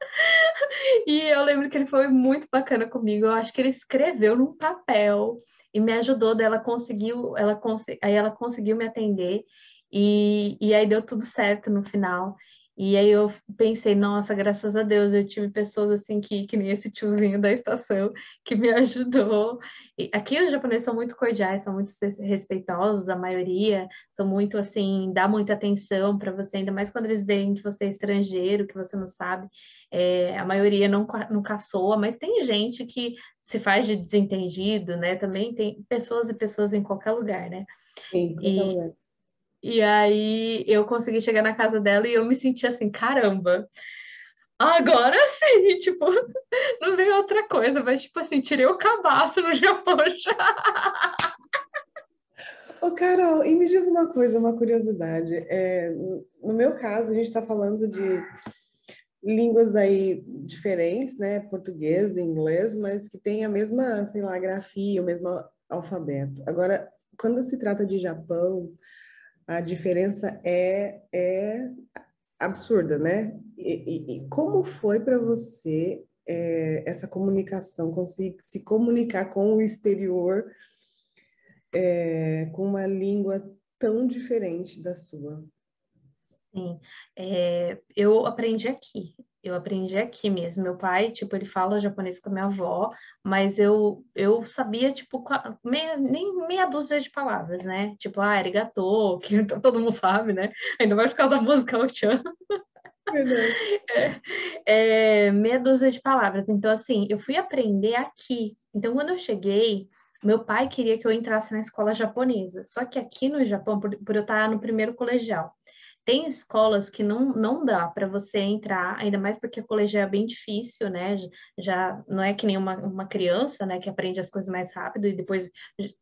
[LAUGHS] E eu lembro que ele foi muito bacana comigo. Eu acho que ele escreveu num papel e me ajudou. Ela conseguiu, ela aí ela conseguiu me atender e, e aí deu tudo certo no final. E aí eu pensei, nossa, graças a Deus eu tive pessoas assim que, que nem esse tiozinho da estação que me [LAUGHS] ajudou. E aqui os japoneses são muito cordiais, são muito respeitosos, a maioria são muito assim, dá muita atenção para você, ainda mais quando eles veem que você é estrangeiro, que você não sabe. É, a maioria não, não caçoa, mas tem gente que se faz de desentendido, né? Também tem pessoas e pessoas em qualquer lugar, né? Em qualquer e, lugar. E aí eu consegui chegar na casa dela e eu me senti assim, caramba, agora sim, [LAUGHS] tipo, não veio outra coisa, mas tipo assim, tirei o cabaço no [LAUGHS] Japão já. Ô, Carol, e me diz uma coisa, uma curiosidade. É, no meu caso, a gente está falando de línguas aí diferentes, né? Português, inglês, mas que tem a mesma, sei lá, grafia, o mesmo alfabeto. Agora, quando se trata de Japão, a diferença é, é absurda, né? E, e, e como foi para você é, essa comunicação, conseguir se comunicar com o exterior é, com uma língua tão diferente da sua? Sim, é, eu aprendi aqui. Eu aprendi aqui mesmo. Meu pai, tipo, ele fala japonês com a minha avó, mas eu, eu sabia, tipo, meia, nem meia dúzia de palavras, né? Tipo, ah, arigato, [LAUGHS] que todo mundo sabe, né? Ainda mais por causa da música O-chan. [LAUGHS] É, é, meia dúzia de palavras. Então, assim, eu fui aprender aqui. Então, quando eu cheguei, meu pai queria que eu entrasse na escola japonesa. Só que aqui no Japão, por, por eu estar no primeiro colegial, tem escolas que não, não dá para você entrar, ainda mais porque o colégio é bem difícil, né? Já não é que nem uma, uma criança, né, que aprende as coisas mais rápido e depois,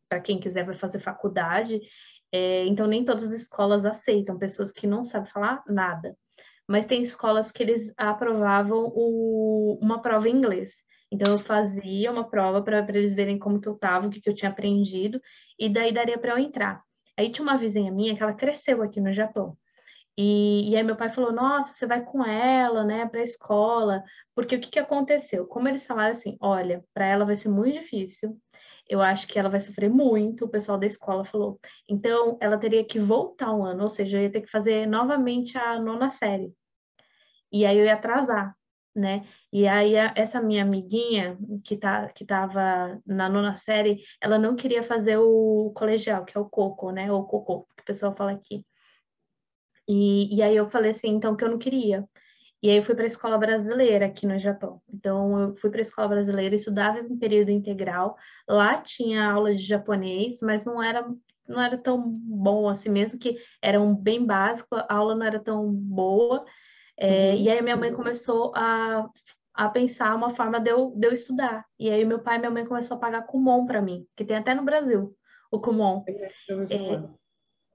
para quem quiser, vai fazer faculdade. É, então, nem todas as escolas aceitam pessoas que não sabem falar nada. Mas tem escolas que eles aprovavam o, uma prova em inglês. Então eu fazia uma prova para eles verem como que eu estava, o que, que eu tinha aprendido, e daí daria para eu entrar. Aí tinha uma vizinha minha que ela cresceu aqui no Japão. E, e aí meu pai falou, nossa, você vai com ela, né, para a escola, porque o que, que aconteceu? Como eles falaram assim, olha, para ela vai ser muito difícil, eu acho que ela vai sofrer muito, o pessoal da escola falou. Então, ela teria que voltar um ano, ou seja, eu ia ter que fazer novamente a nona série. E aí eu ia atrasar, né? E aí essa minha amiguinha que tá que tava na nona série, ela não queria fazer o colegial, que é o coco, né? Ou cocô, que o pessoal fala aqui. E, e aí eu falei assim, então que eu não queria. E aí eu fui para a escola brasileira aqui no Japão. Então eu fui para a escola brasileira, estudava em período integral. Lá tinha aula de japonês, mas não era não era tão bom assim mesmo que era um bem básico, a aula não era tão boa. É, uhum. E aí minha mãe começou a, a pensar uma forma de eu, de eu estudar. E aí meu pai e minha mãe começou a pagar Kumon para mim, que tem até no Brasil o Kumon. É,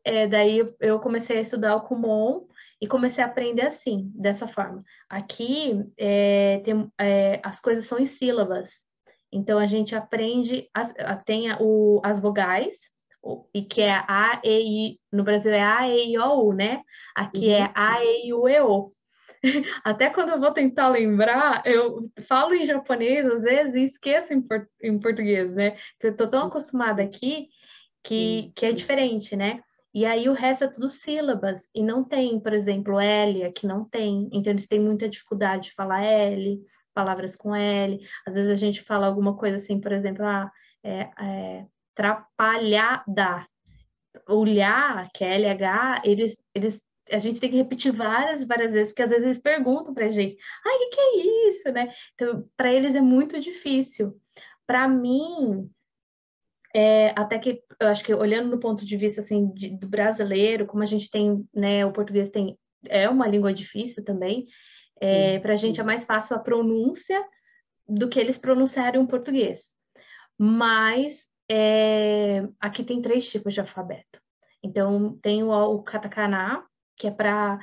é, daí eu comecei a estudar o Kumon e comecei a aprender assim, dessa forma. Aqui é, tem, é, as coisas são em sílabas, então a gente aprende, as, tem o, as vogais, e que é A, E, I, no Brasil é A, E, I, O, U, né? Aqui é uhum. é A, E, I, U, E, O. [LAUGHS] Até quando eu vou tentar lembrar, eu falo em japonês às vezes e esqueço em, por, em português, né? Porque eu tô tão acostumada aqui que, que é diferente, né? E aí o resto é tudo sílabas, e não tem, por exemplo, L, aqui não tem, então eles têm muita dificuldade de falar L, palavras com L. Às vezes a gente fala alguma coisa assim, por exemplo, ah, é, é, trapalhada. O Lhá, que é LH, eles, eles, a gente tem que repetir várias, várias vezes, porque às vezes eles perguntam pra gente, ai, o que, que é isso, né? Então, para eles é muito difícil. Para mim, é, até que eu acho que olhando do ponto de vista assim de, do brasileiro, como a gente tem, né, o português tem é uma língua difícil também. É, para a gente é mais fácil a pronúncia do que eles pronunciarem o português. Mas é, aqui tem três tipos de alfabeto. Então tem o, o katakana, que é para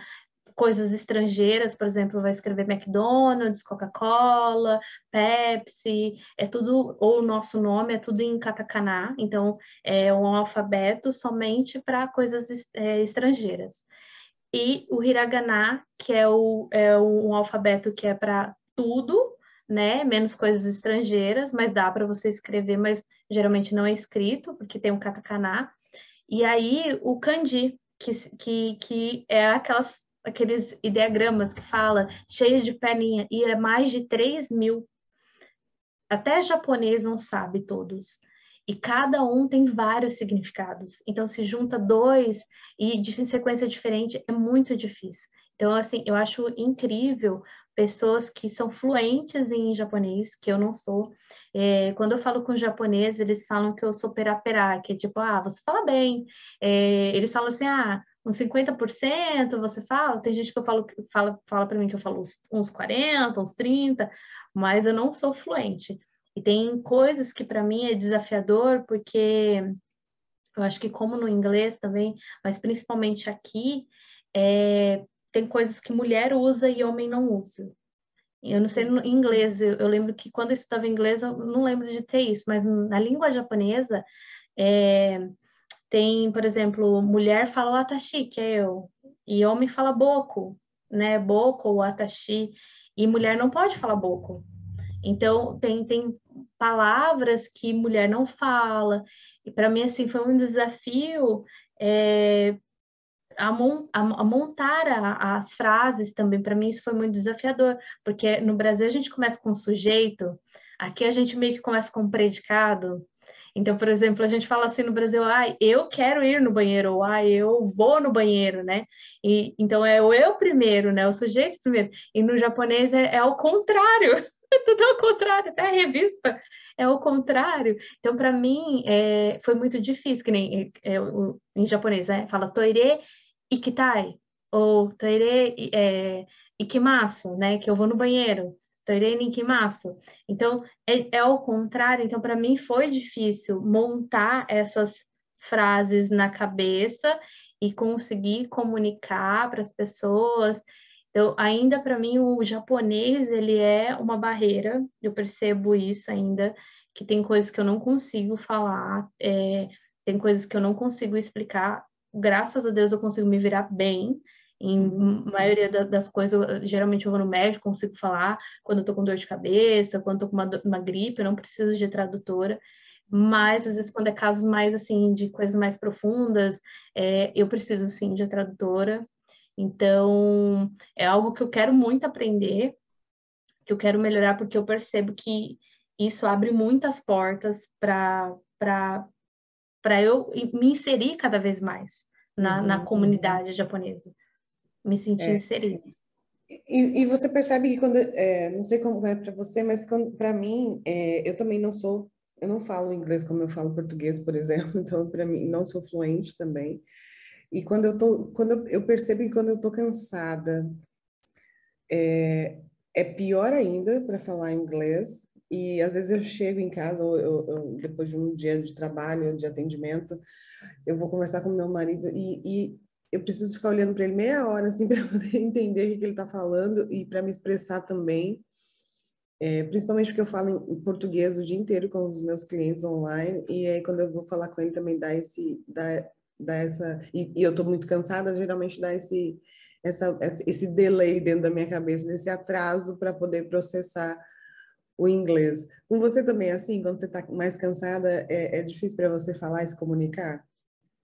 coisas estrangeiras, por exemplo, vai escrever McDonald's, Coca-Cola, Pepsi, é tudo, ou o nosso nome é tudo em katakana, então é um alfabeto somente para coisas é, estrangeiras. E o hiragana, que é, o, é um alfabeto que é para tudo, né? Menos coisas estrangeiras, mas dá para você escrever, mas geralmente não é escrito, porque tem um katakana. E aí o kanji, que, que, que é aquelas aqueles ideogramas que fala cheio de perninha, e é mais de 3 mil. Até japonês não sabe todos. E cada um tem vários significados. Então, se junta dois e de sequência diferente, é muito difícil. Então, assim, eu acho incrível pessoas que são fluentes em japonês, que eu não sou. É, quando eu falo com japonês, eles falam que eu sou peraperá, que é tipo, ah, você fala bem. É, eles falam assim, ah, uns 50% você fala, tem gente que eu falo, fala, fala para mim que eu falo uns, uns 40, uns 30, mas eu não sou fluente. E tem coisas que para mim é desafiador, porque eu acho que como no inglês também, mas principalmente aqui, é, tem coisas que mulher usa e homem não usa. Eu não sei no inglês, eu, eu lembro que quando eu estudava inglês, eu não lembro de ter isso, mas na língua japonesa, é, tem, por exemplo, mulher fala atashi, que é eu, e homem fala boco, né? Boco ou atashi, e mulher não pode falar boco. Então, tem, tem palavras que mulher não fala, e para mim, assim, foi um desafio é, a, mon, a, a, montar a, as frases também. Para mim, isso foi muito desafiador, porque no Brasil a gente começa com sujeito, aqui a gente meio que começa com predicado, então, por exemplo, a gente fala assim no Brasil, ah, eu quero ir no banheiro, ou ah, eu vou no banheiro, né? E, então é o eu primeiro, né? O sujeito primeiro. E no japonês é, é contrário, [LAUGHS] tudo ao contrário, até a revista é o contrário. Então, para mim, é, foi muito difícil, que nem é, em japonês, né? Fala toire ikitai, ou toire é, ikimasu, né? Que eu vou no banheiro. Toirei Nikimasu. Então, é, é ao contrário. Então, para mim foi difícil montar essas frases na cabeça e conseguir comunicar para as pessoas. Então, ainda para mim, o japonês, ele é uma barreira, eu percebo isso ainda, que tem coisas que eu não consigo falar, é, tem coisas que eu não consigo explicar. Graças a Deus eu consigo me virar bem, em maioria das coisas, geralmente eu vou no médico, consigo falar quando eu tô com dor de cabeça, quando eu tô com uma, uma gripe, eu não preciso de tradutora. Mas, às vezes, quando é casos mais, assim, de coisas mais profundas, é, eu preciso, sim, de tradutora. Então, é algo que eu quero muito aprender, que eu quero melhorar, porque eu percebo que isso abre muitas portas para eu me inserir cada vez mais na, uhum, na uhum. comunidade japonesa, me sentir é. inserida. E, e, você percebe que quando, é, não sei como é para você, mas para mim, é, eu também não sou, eu não falo inglês como eu falo português, por exemplo, [LAUGHS] então para mim não sou fluente também. E quando eu tô, quando eu, eu percebo que quando eu tô cansada, é, é pior ainda para falar inglês. E às vezes eu chego em casa, eu, eu, eu, depois de um dia de trabalho, de atendimento, eu vou conversar com meu marido e, e eu preciso ficar olhando para ele meia hora assim [LAUGHS] para poder entender o que, ele está falando e para me expressar também. É, principalmente porque eu falo em português o dia inteiro com os meus clientes online e aí quando eu vou falar com ele também dá esse dá, dá essa e, e eu estou muito cansada, geralmente dá esse essa, esse delay dentro da minha cabeça, esse atraso para poder processar o inglês. Com você também assim, quando você está mais cansada, é, é difícil para você falar e se comunicar?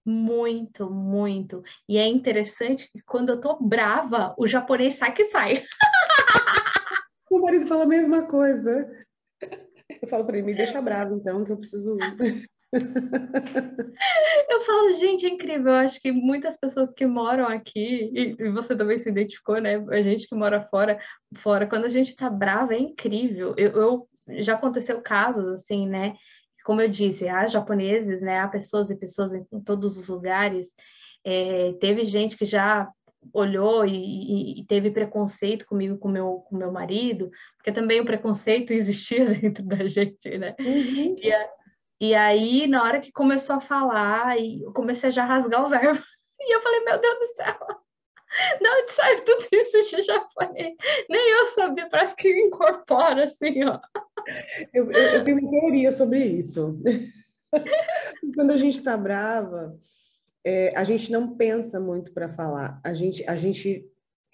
Muito, muito. E é interessante que quando eu tô brava, o japonês sai que sai. [LAUGHS] O marido fala a mesma coisa. Eu falo para ele, me deixa bravo então, que eu preciso Eu falo, gente, é incrível. Eu acho que muitas pessoas que moram aqui, e você também se identificou, né? A gente que mora fora, fora, quando a gente tá brava, é incrível. Eu, eu já aconteceu casos assim, né? Como eu disse, há japoneses, né? Há pessoas e pessoas em, em todos os lugares. É, teve gente que já olhou e, e, e, teve preconceito comigo, com meu, com meu marido, porque também o preconceito [LAUGHS] existia dentro da gente, né? Uhum. E, a, e aí, na hora que começou a falar, eu comecei a já rasgar o verbo. [LAUGHS] E eu falei, meu Deus do céu, de onde sai tudo isso de japonês? Nem eu sabia, parece que incorpora assim, ó. Eu, eu, eu tenho uma teoria sobre isso. [LAUGHS] Quando a gente está brava, é, a gente não pensa muito para falar. A gente, a gente,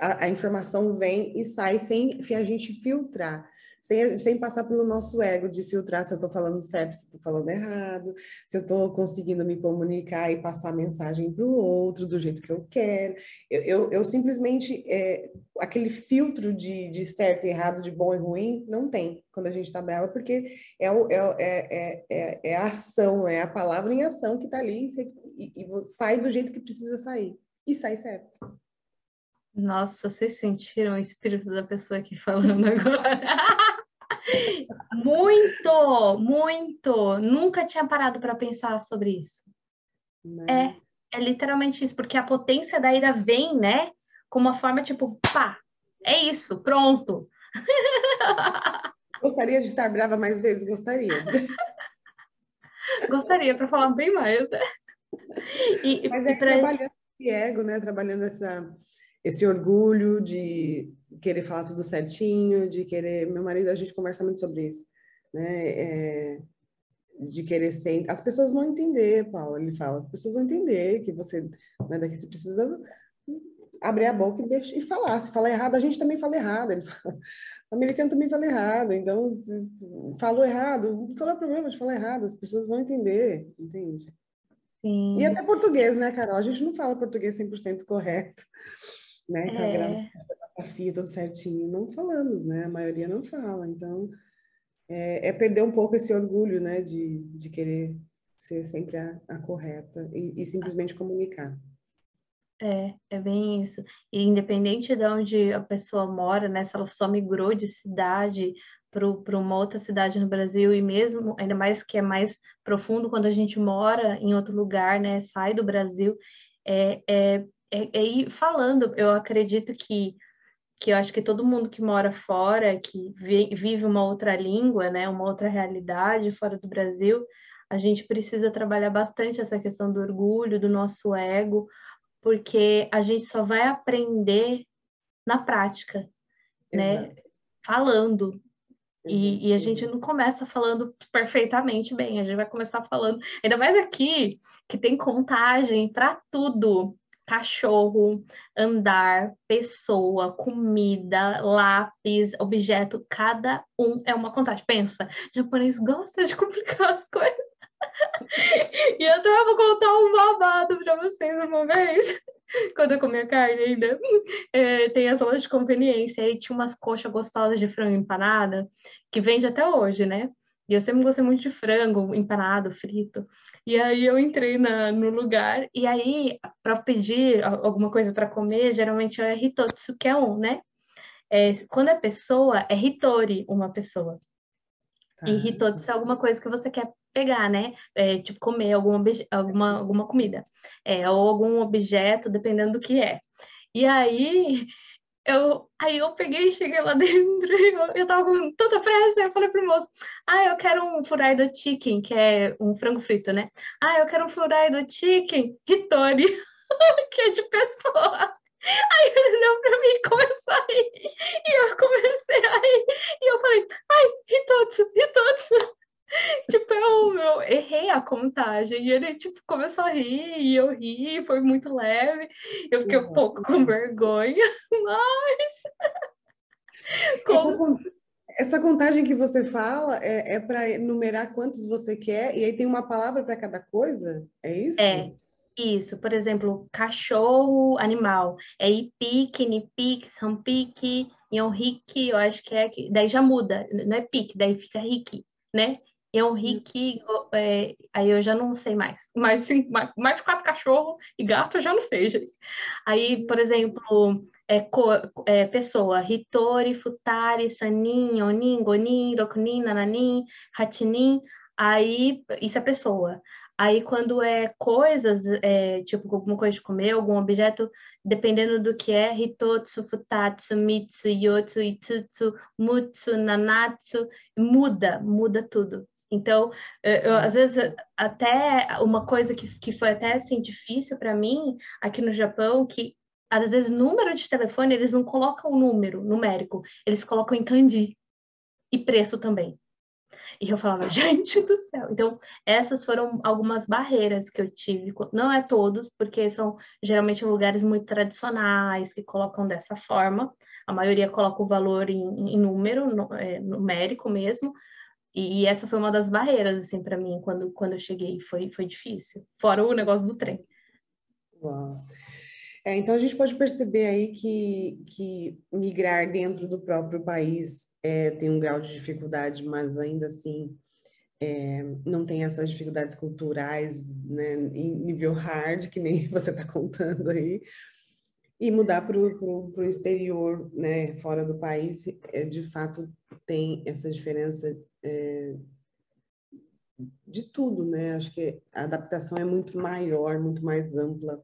a, a informação vem e sai sem a gente filtrar sem, sem passar pelo nosso ego de filtrar se eu estou falando certo, se estou falando errado, se eu estou conseguindo me comunicar e passar a mensagem para o outro do jeito que eu quero. Eu, eu, eu simplesmente, é, aquele filtro de, de certo e errado, de bom e ruim, não tem quando a gente está brava, porque é, o, é, é, é, é, a ação, é a palavra em ação que está ali e, e, e sai do jeito que precisa sair. E sai certo. Nossa, vocês sentiram o espírito da pessoa aqui falando agora? [LAUGHS] muito, muito. Nunca tinha parado para pensar sobre isso. É, é literalmente isso, porque a potência da ira vem, né? Com uma forma tipo, pá, é isso, pronto. [LAUGHS] Gostaria de estar brava mais vezes? Gostaria. Gostaria, para falar bem mais. Né? [LAUGHS] E, Mas é pra... trabalhando esse ego, né? Trabalhando essa, esse orgulho de querer falar tudo certinho, de querer. Meu marido, a gente conversa muito sobre isso, né? É, de querer ser. As pessoas vão entender, Paulo, ele fala, as pessoas vão entender que você, né, daqui você precisa abrir a boca e, e falar. Se falar errado, a gente também fala errado. Ele fala, o americano também fala errado. Então, falou errado, qual é o problema de falar errado? As pessoas vão entender, entende? Sim. E até português, né, Carol? A gente não fala português 100% correto né? Com é. a grafia tudo certinho. Não falamos, né? A maioria não fala. Então, é, é perder um pouco esse orgulho, né? De, de querer ser sempre a, a correta e, e, simplesmente comunicar. É, é bem isso. E independente de onde a pessoa mora, né? Se ela só migrou de cidade para uma outra cidade no Brasil e mesmo ainda mais que é mais profundo quando a gente mora em outro lugar, né? Sai do Brasil, é, é ir falando, eu acredito que que eu acho que todo mundo que mora fora, que vive uma outra língua, né, uma outra realidade fora do Brasil, a gente precisa trabalhar bastante essa questão do orgulho, do nosso ego, porque a gente só vai aprender na prática, né? Exato. né? Falando. E, e, a gente não começa falando perfeitamente bem, a gente vai começar falando, ainda mais aqui, que tem contagem para tudo cachorro, andar, pessoa, comida, lápis, objeto, cada um é uma contagem. Pensa, japonês gosta de [LAUGHS] complicar as coisas. e eu até vou contar um babado para vocês uma vez. Quando eu comia carne ainda, é, tem as lojas de conveniência. Aí tinha umas coxas gostosas de frango empanada, que vende até hoje, né? E eu sempre gostei muito de frango empanado, frito. E aí eu entrei na, no lugar, e aí, para pedir alguma coisa para comer, geralmente é hitotsu, que é um, né? É, quando é pessoa, é hitori, uma pessoa. Tá. E hitotsu é alguma coisa que você quer pegar, né? É, tipo, comer alguma, alguma, alguma comida. É, ou algum objeto, dependendo do que é. E aí, eu, aí eu peguei e cheguei lá [LAUGHS] dentro eu, eu tava com tanta pressa, eu falei pro moço, ah, eu quero um fried chicken, que é um frango frito, né? Ah, eu quero um fried chicken, Hitori, [LAUGHS] que é de pessoa. Aí ele olhou pra mim e começou a rir. E eu comecei a rir. E eu falei, ai, Hitotsu, Hitotsu. [LAUGHS] tipo, eu, eu errei a contagem. E ele, tipo, começou a rir, e eu ri, foi muito leve. Eu fiquei um pouco com vergonha, [LAUGHS] mas. Como... Essa, contagem que você fala é, é para enumerar quantos você quer, e aí tem uma palavra para cada coisa? É isso? É. Isso, por exemplo, cachorro, animal. É ipik, nipik, sampik, yonhiki, eu acho que é. Daí já muda, não é pique, daí fica riki, né? E um Rick, é, aí eu já não sei mais. [LAUGHS] Mas sim, mais de quatro cachorros e gato eu já não sei, gente. Aí, por exemplo, é, é, pessoa, Hitori, Futari, Sanin, Onin, Gonin, Rokunin, Nananin, Hatinin, aí isso é pessoa. Aí, quando é coisas, é, tipo alguma coisa de comer, algum objeto, dependendo do que é, hitotsu, futatsu, mitsu, yotsu, itsutsu, mutsu, nanatsu, muda, muda tudo. Então, eu, às vezes, até uma coisa que, que foi até assim difícil para mim aqui no Japão, que às vezes número de telefone eles não colocam o número numérico, eles colocam em kanji e preço também. E eu falava, [LAUGHS] gente do céu. Então, essas foram algumas barreiras que eu tive. Não é todos, porque são geralmente lugares muito tradicionais que colocam dessa forma. A maioria coloca o valor em, em número, no, é, numérico mesmo, e, essa foi uma das barreiras, assim, para mim, quando, quando eu cheguei. Foi, foi difícil. Fora o negócio do trem. Uau. É, então, a gente pode perceber aí que, que migrar dentro do próprio país é, tem um grau de dificuldade, mas ainda assim é, não tem essas dificuldades culturais, né, em nível hard, que nem [LAUGHS] você está contando aí. E mudar para o exterior, né, fora do país, é, de fato tem essa diferença é, de tudo, né? Acho que a adaptação é muito maior, muito mais ampla.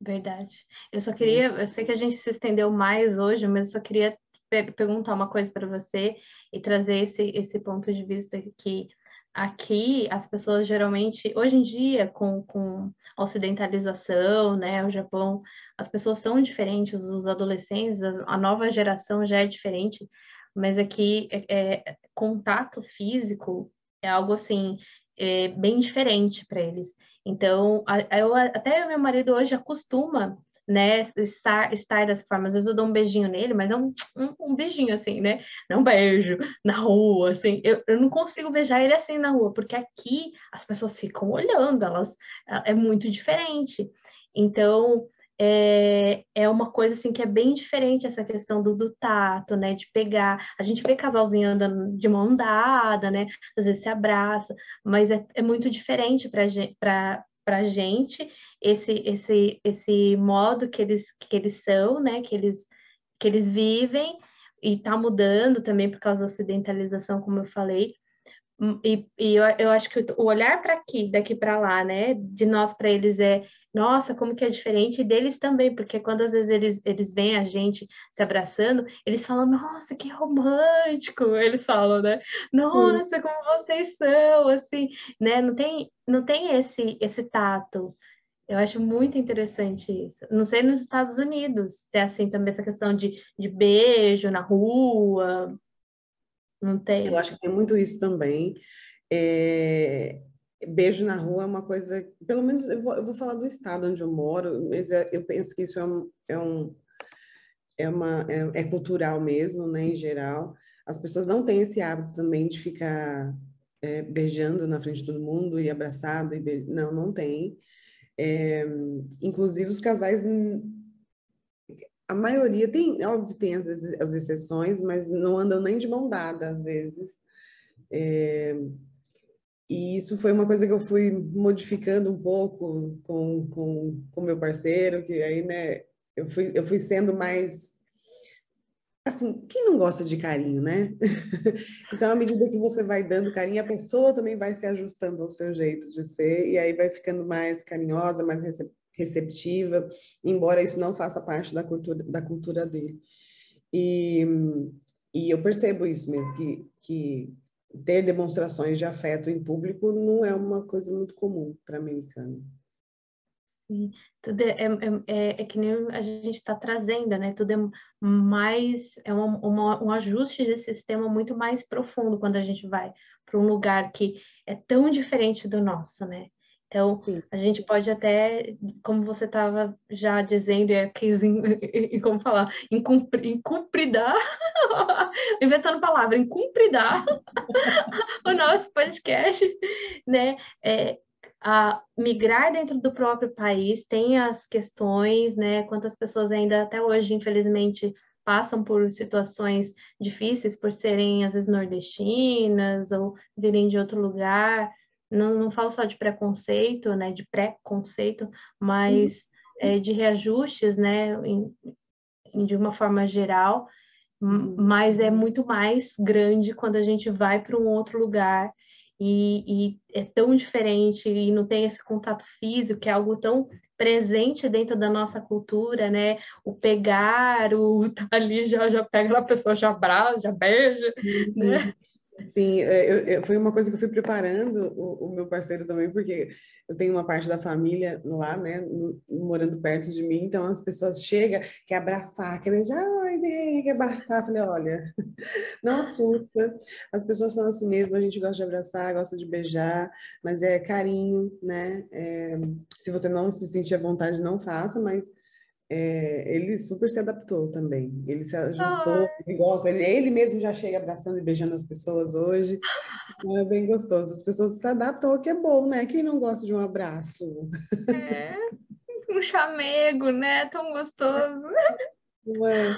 Verdade. Eu só queria, eu sei que a gente se estendeu mais hoje, mas eu só queria per perguntar uma coisa para você e trazer esse, esse ponto de vista que aqui as pessoas geralmente, hoje em dia, com, com ocidentalização, né, o Japão, as pessoas são diferentes, os adolescentes, a nova geração já é diferente, mas aqui é, é, contato físico é algo assim é, bem diferente para eles. Então, eu, até meu marido hoje acostuma né, estar, estar dessa forma. Às vezes eu dou um beijinho nele, mas é um, um, um beijinho, assim, né? Não beijo na rua, assim. Eu, eu não consigo beijar ele assim na rua, porque aqui as pessoas ficam olhando, elas é muito diferente. Então, é, é uma coisa assim que é bem diferente essa questão do, do tato, né? De pegar. A gente vê casalzinho andando de mão dada, né? Às vezes se abraça, mas é, é muito diferente para para gente esse esse esse modo que eles que eles são, né? Que eles que eles vivem e está mudando também por causa da ocidentalização, como eu falei. E, e eu, eu acho que o olhar para aqui, daqui para lá, né, de nós para eles é, nossa, como que é diferente, e deles também, porque quando às vezes eles, eles veem a gente se abraçando, eles falam, nossa, que romântico, eles falam, né, nossa, como vocês são, assim, né, não tem, não tem esse, esse tato, Eu acho muito interessante isso. Não sei nos Estados Unidos, se é assim também essa questão de, de beijo na rua. Não tem? Eu acho que tem muito isso também. É... Beijo na rua é uma coisa, pelo menos eu vou, eu vou, falar do estado onde eu moro, mas é, eu penso que isso é um, é um é, uma, é, é cultural mesmo, né, em geral. As pessoas não têm esse hábito também de ficar é, beijando na frente de todo mundo e abraçado e be... não, não tem. É, inclusive os casais, a maioria tem, óbvio, tem as, as, exceções, mas não andam nem de mão dada às vezes. É, e isso foi uma coisa que eu fui modificando um pouco com com, com meu parceiro, que aí, né, eu fui, eu fui sendo mais assim, quem não gosta de carinho, né? [LAUGHS] então, à medida que você vai dando carinho, a pessoa também vai se ajustando ao seu jeito de ser, e aí vai ficando mais carinhosa, mais receptiva, embora isso não faça parte da cultura, da cultura dele. E, e eu percebo isso mesmo, que, que ter demonstrações de afeto em público não é uma coisa muito comum para americano. Tudo é, é, é, é, que nem a gente está trazendo, né? Tudo é mais, é uma, uma, um ajuste desse sistema muito mais profundo quando a gente vai para um lugar que é tão diferente do nosso, né? Então, Sim. a gente pode até, como você estava já dizendo, é quis, e como falar, incumpridar, [LAUGHS] inventando palavra, incumpridar [LAUGHS] o nosso podcast, né? É, a migrar dentro do próprio país tem as questões, né? Quantas pessoas ainda até hoje, infelizmente, passam por situações difíceis por serem às vezes nordestinas ou virem de outro lugar. Não, não falo só de preconceito, né? De preconceito, mas uhum. é, de reajustes, né? Em, de uma forma geral. Uhum. Mas é muito mais grande quando a gente vai para um outro lugar e, e, é tão diferente e não tem esse contato físico, que é algo tão presente dentro da nossa cultura, né? O pegar, o [LAUGHS] tá ali, já, já pega a pessoa, já abraça, já beija, uhum. né? Sim, é, eu, eu, foi uma coisa que eu fui preparando o, o, meu parceiro também, porque eu tenho uma parte da família lá, né, no, morando perto de mim, então as pessoas chegam, quer abraçar, quer beijar, ai, bem, quer abraçar. Eu falei, olha, [LAUGHS] não assusta, as pessoas são assim mesmo, a gente gosta de abraçar, gosta de beijar, mas é carinho, né? É, se você não se sentir à vontade, não faça, mas é, ele super se adaptou também. Ele se ajustou, ele gosta. Ele, ele, mesmo já chega abraçando e beijando as pessoas hoje. Então, é bem gostoso. As pessoas se adaptam ao que é bom, né? Quem não gosta de um abraço? É, um chamego, né? Tão gostoso. Não é?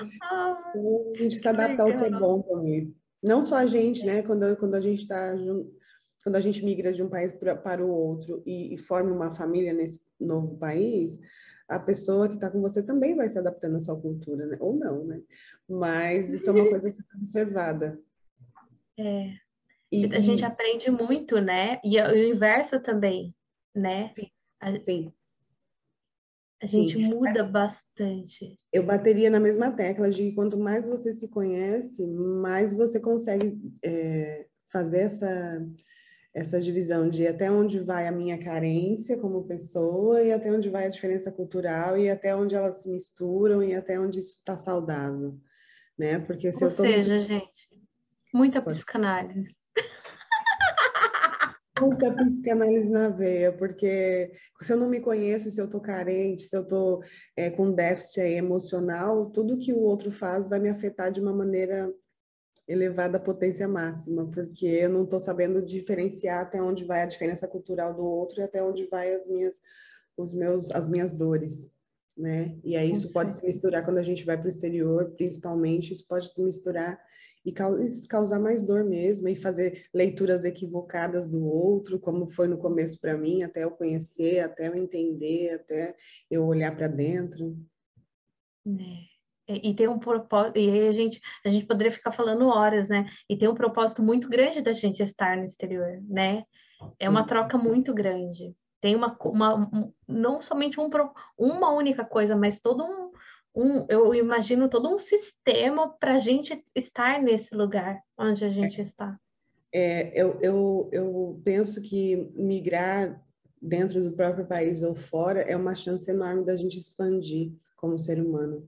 então, a gente se adapta ao que é bom também. Não só a gente, né? Quando, quando a gente está quando a gente migra de um país pra, para o outro e, e forma uma família nesse novo país, a pessoa que está com você também vai se adaptando à sua cultura, né? Ou não, né? Mas isso é uma [LAUGHS] coisa a ser observada. É. E, a gente aprende muito, né? E o inverso também, né? Sim. A, Sim. a gente Sim. muda bastante. Eu bateria na mesma tecla de que quanto mais você se conhece, mais você consegue é, fazer essa essa divisão de até onde vai a minha carência como pessoa e até onde vai a diferença cultural e até onde elas se misturam e até onde isso está saudável, né? Porque se Ou eu tô seja, muito... gente, muita psicanálise. Muita psicanálise na veia, porque se eu não me conheço, se eu tô carente, se eu tô é, com déficit emocional, tudo que o outro faz vai me afetar de uma maneira elevada à potência máxima, porque eu não estou sabendo diferenciar até onde vai a diferença cultural do outro e até onde vai as minhas, os meus, as minhas dores, né? E aí isso pode se misturar quando a gente vai para o exterior, principalmente, isso pode se misturar e causar mais dor mesmo, e fazer leituras equivocadas do outro, como foi no começo para mim, até eu conhecer, até eu entender, até eu olhar para dentro. É. E tem um propósito, e a gente, a gente poderia ficar falando horas, né? E tem um propósito muito grande da gente estar no exterior, né? É uma troca muito grande. Tem uma, uma um, não somente um, uma única coisa, mas todo um, um eu imagino todo um sistema para a gente estar nesse lugar onde a gente está. É, eu, eu, eu penso que migrar dentro do próprio país ou fora, é uma chance enorme da gente expandir como ser humano.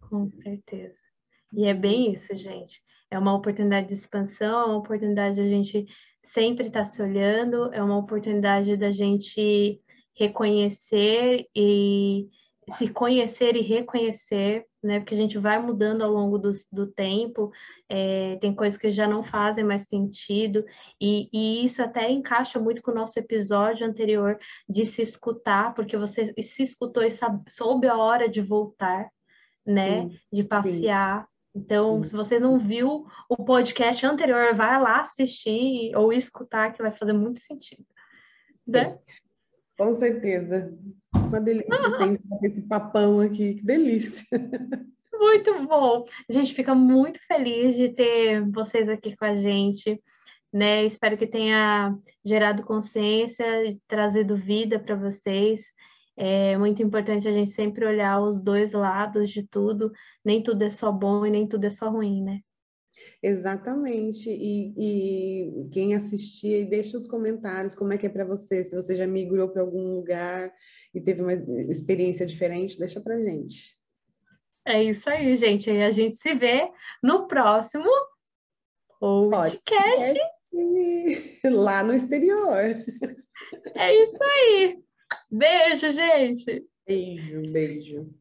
Com certeza. E é bem isso, gente. É uma oportunidade de expansão, é uma oportunidade de a gente sempre estar tá se olhando, é uma oportunidade da gente reconhecer e se conhecer e reconhecer, né? Porque a gente vai mudando ao longo do, do tempo, é, tem coisas que já não fazem mais sentido, e, e, isso até encaixa muito com o nosso episódio anterior de se escutar, porque você se escutou e sabe, soube a hora de voltar, né? Sim, de passear. Sim. Então, sim. se você não viu o podcast anterior, vai lá assistir ou escutar, que vai fazer muito sentido. Né? Com certeza. Uma delícia [LAUGHS] sempre esse papão aqui, que delícia. Muito bom. A gente fica muito feliz de ter vocês aqui com a gente, né? Espero que tenha gerado consciência e trazido vida para vocês. É muito importante a gente sempre olhar os dois lados de tudo. Nem tudo é só bom e nem tudo é só ruim, né? Exatamente. E, e quem assistir, deixa os comentários como é que é para você, se você já migrou para algum lugar e teve uma experiência diferente, deixa para gente. É isso aí, gente. E a gente se vê no próximo podcast. [LAUGHS] Lá no exterior. É isso aí. Beijo, gente. Beijo, beijo.